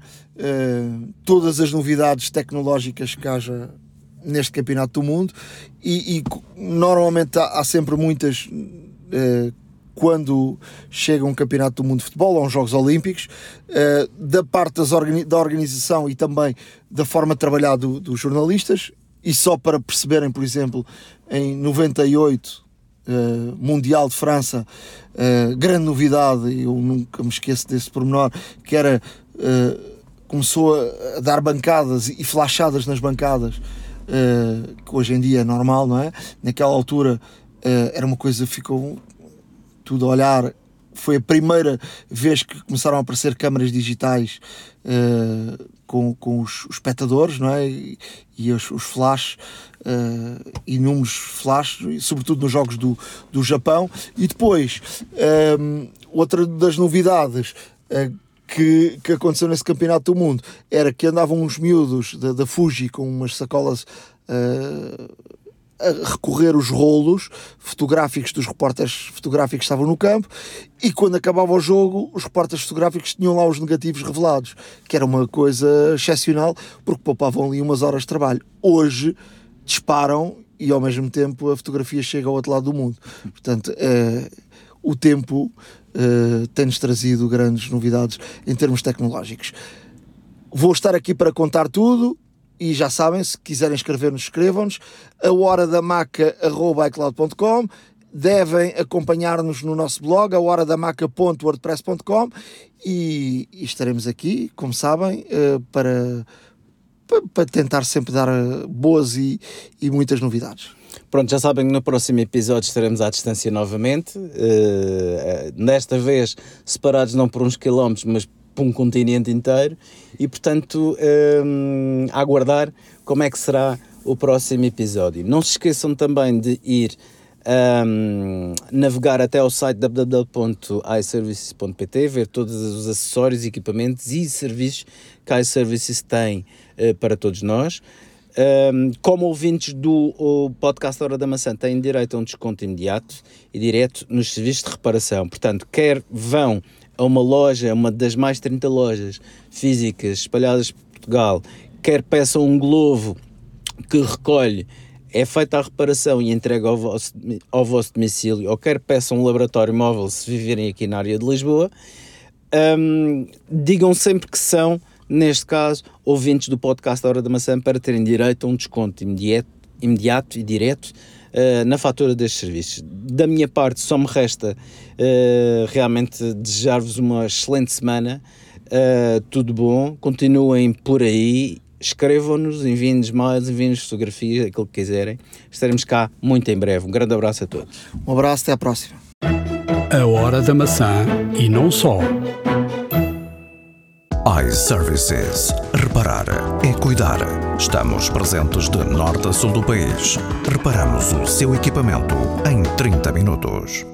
todas as novidades tecnológicas que haja neste Campeonato do Mundo e, e normalmente há, há, sempre muitas quando chega um Campeonato do Mundo de Futebol ou uns Jogos Olímpicos, da parte organi da organização e também da forma de trabalhar do, dos jornalistas. E só para perceberem, por exemplo, em 98, uh, eh, Mundial de França, uh, grande novidade, eu nunca me esqueço desse pormenor, que era. Começou a, dar bancadas e flashadas nas bancadas, que hoje em dia é normal, não é? Naquela altura era uma coisa, ficou tudo a olhar foi a primeira vez que começaram a aparecer câmaras digitais uh, com, com os, os, espectadores não é? e, e os, os flash, uh, inúmeros flash, sobretudo nos jogos do, do Japão. E depois, um, eh, outra das novidades. Uh, que, que aconteceu nesse campeonato do mundo era que andavam uns miúdos da, da Fuji com umas sacolas uh, a recorrer os rolos fotográficos dos repórteres fotográficos que estavam no campo e quando acabava o jogo os repórteres fotográficos tinham lá os negativos revelados, que era uma coisa excepcional porque poupavam ali umas horas de trabalho. Hoje disparam e ao mesmo tempo a fotografia chega ao outro lado do mundo. Portanto, é, o tempo é, tem-nos trazido grandes novidades em termos tecnológicos. Vou estar aqui para contar tudo e já sabem, se quiserem escrever-nos, escrevam-nos. A hora da maca.icloud.com devem acompanhar-nos no nosso blog, a hora da maca.wordpress.com e, e, estaremos aqui, como sabem, uh, para, para, tentar sempre dar eh, boas e, e muitas novidades. Pronto, já sabem que no próximo episódio estaremos à distância novamente, uh, desta vez separados não por uns quilómetros, mas para um continente inteiro e, portanto, um, aguardar como é que será o próximo episódio. Não se esqueçam também de ir um, navegar até ao site www.iservices.pt, ver todos os acessórios, equipamentos e serviços que a iServices tem uh, para todos nós. Um, como ouvintes do podcast Hora da Maçã têm direito a um desconto imediato e direto nos serviços de reparação. Portanto, quer vão a uma loja, uma das mais de 30 lojas físicas espalhadas por Portugal, quer peçam um globo que recolhe, é feita a reparação e entrega ao vosso, ao vosso domicílio, ou quer peçam um laboratório móvel se viverem aqui na área de Lisboa, um, digam sempre que são, neste caso, ouvintes do podcast Hora da Maçã para terem direito a um desconto imediato, imediato e direto uh, na fatura destes serviços. Da minha parte, só me resta uh, realmente desejar-vos uma excelente semana, uh, tudo bom, continuem por aí, escrevam-nos, enviem-nos mails, enviem-nos fotografias, aquilo que quiserem. Estaremos cá muito em breve. Um grande abraço a todos. Um abraço, até à próxima. A Hora da Maçã e não só iServices. Reparar é cuidar. Estamos presentes de norte a sul do país. Reparamos o seu equipamento em 30 minutos.